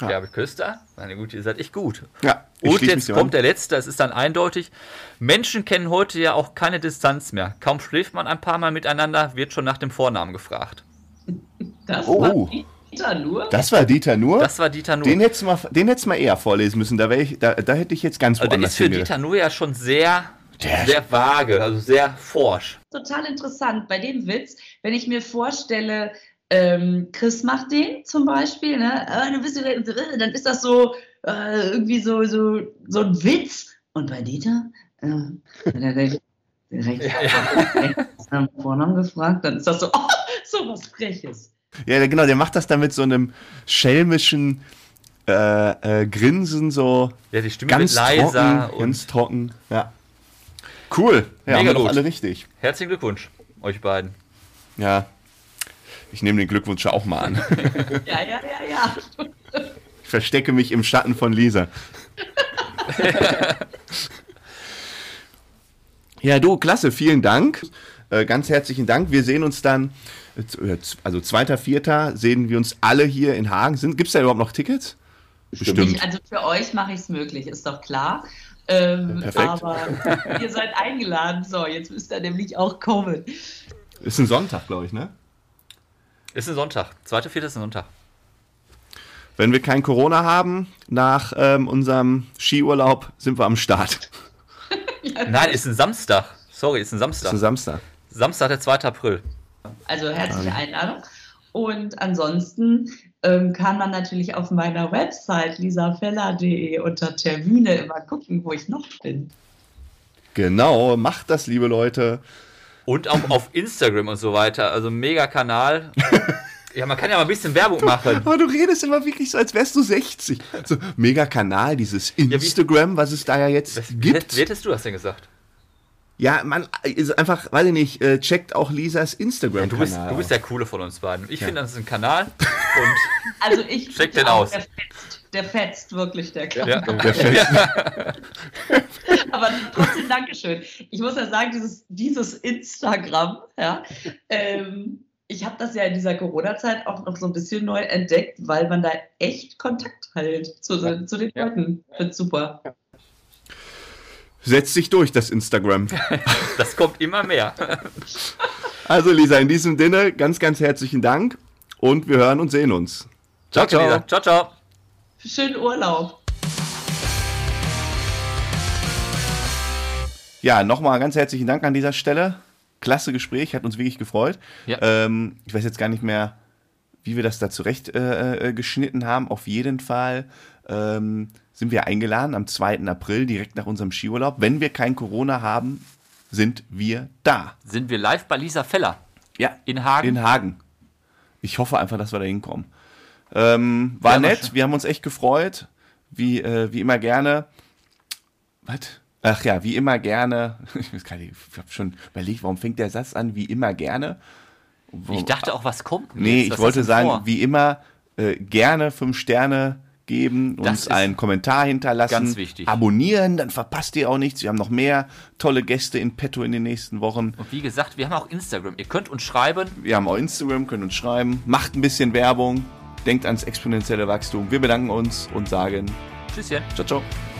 Ja. Gabi Köster, meine Güte, ihr seid echt gut. Ja, ich Und jetzt kommt an. der letzte, es ist dann eindeutig. Menschen kennen heute ja auch keine Distanz mehr. Kaum schläft man ein paar Mal miteinander, wird schon nach dem Vornamen gefragt. Das Oh. war Dieter nur. Das war Dieter nur. Das war Dieter Nuhr. den hättest du mal, den hättest du mal eher vorlesen müssen. Da, ich, da, da hätte ich jetzt ganz also der woanders ist für. Dieter Nuhr ja schon sehr, Der- sehr vage, also sehr forsch. Total interessant bei dem Witz, wenn ich mir vorstelle, ähm, Chris macht den zum Beispiel, ne? äh, du bist, wieder- dann ist das so äh, irgendwie so, so, so ein Witz. Und bei Dieter, äh, wenn er direkt, direkt nach dem Vornamen gefragt, dann ist das so, oh, so was Freches. Ja, genau, der macht das dann mit so einem schelmischen äh, äh, Grinsen, so Ja, die Stimme ganz wird leiser trocken, und ganz trocken. Ja. Cool. Ja, Mega haben wir doch alle richtig. herzlichen Glückwunsch, euch beiden. Ja. Ich nehme den Glückwunsch auch mal an. Ja, ja, ja, ja. Ich verstecke mich im Schatten von Lisa. ja, du, klasse, vielen Dank. Äh, ganz herzlichen Dank. Wir sehen uns dann, äh, also 2.4. sehen wir uns alle hier in Hagen. Gibt es da überhaupt noch Tickets? Bestimmt. Ich, also für euch mache ich es möglich, ist doch klar. Ähm, Perfekt. Aber ihr seid eingeladen. So, jetzt müsst ihr nämlich auch kommen. Ist ein Sonntag, glaube ich, ne? Ist ein Sonntag. Zweite, vierte ist ein Sonntag. Wenn wir kein Corona haben, nach ähm, unserem Skiurlaub sind wir am Start. Nein, ist ein Samstag. Sorry, ist ein Samstag. Ist ein Samstag. Samstag, der 2. April. Also herzliche Einladung. Und ansonsten ähm, kann man natürlich auf meiner Website lisafeller.de unter Termine immer gucken, wo ich noch bin. Genau, macht das, liebe Leute. Und auch auf Instagram und so weiter. Also mega Kanal. Ja, man kann ja mal ein bisschen Werbung du, machen. Aber du redest immer wirklich so, als wärst du 60. So, mega Kanal, dieses Instagram, ja, was es da ja jetzt was, gibt. Wie hättest du das denn gesagt? Ja, man ist einfach, weiß ich nicht, äh, checkt auch Lisas Instagram. Ja, du, bist, du bist der Coole von uns beiden. Ich ja. finde, das ist ein Kanal und also ich check den aus. Der fetzt, der fetzt wirklich, der Kanal. Ja, der fetzt. Aber trotzdem Dankeschön. Ich muss ja sagen, dieses, dieses Instagram, ja, ähm, ich habe das ja in dieser Corona-Zeit auch noch so ein bisschen neu entdeckt, weil man da echt Kontakt hält zu, ja. zu den ja. Leuten. Finde super. Setzt sich durch, das Instagram. das kommt immer mehr. also Lisa, in diesem Sinne ganz, ganz herzlichen Dank und wir hören und sehen uns. Ciao, ciao. Lisa. Ciao, ciao. Schönen Urlaub. Ja, nochmal ganz herzlichen Dank an dieser Stelle klasse Gespräch, hat uns wirklich gefreut. Ja. Ähm, ich weiß jetzt gar nicht mehr, wie wir das da zurecht äh, äh, geschnitten haben. Auf jeden Fall ähm, sind wir eingeladen am 2. April, direkt nach unserem Skiurlaub. Wenn wir kein Corona haben, sind wir da. Sind wir live bei Lisa Feller? Ja. In Hagen? In Hagen. Ich hoffe einfach, dass wir da hinkommen. Ähm, war ja, nett, wir haben uns echt gefreut. Wie, äh, wie immer gerne. Was? Ach ja, wie immer gerne. Ich, ich habe schon überlegt, warum fängt der Satz an, wie immer gerne? Ich dachte auch, was kommt. Nee, jetzt? ich wollte sagen, vor? wie immer äh, gerne fünf Sterne geben, uns einen Kommentar hinterlassen, ganz wichtig. abonnieren, dann verpasst ihr auch nichts. Wir haben noch mehr tolle Gäste in petto in den nächsten Wochen. Und wie gesagt, wir haben auch Instagram. Ihr könnt uns schreiben. Wir haben auch Instagram, könnt uns schreiben. Macht ein bisschen Werbung. Denkt ans exponentielle Wachstum. Wir bedanken uns und sagen Tschüsschen. Ciao, ciao.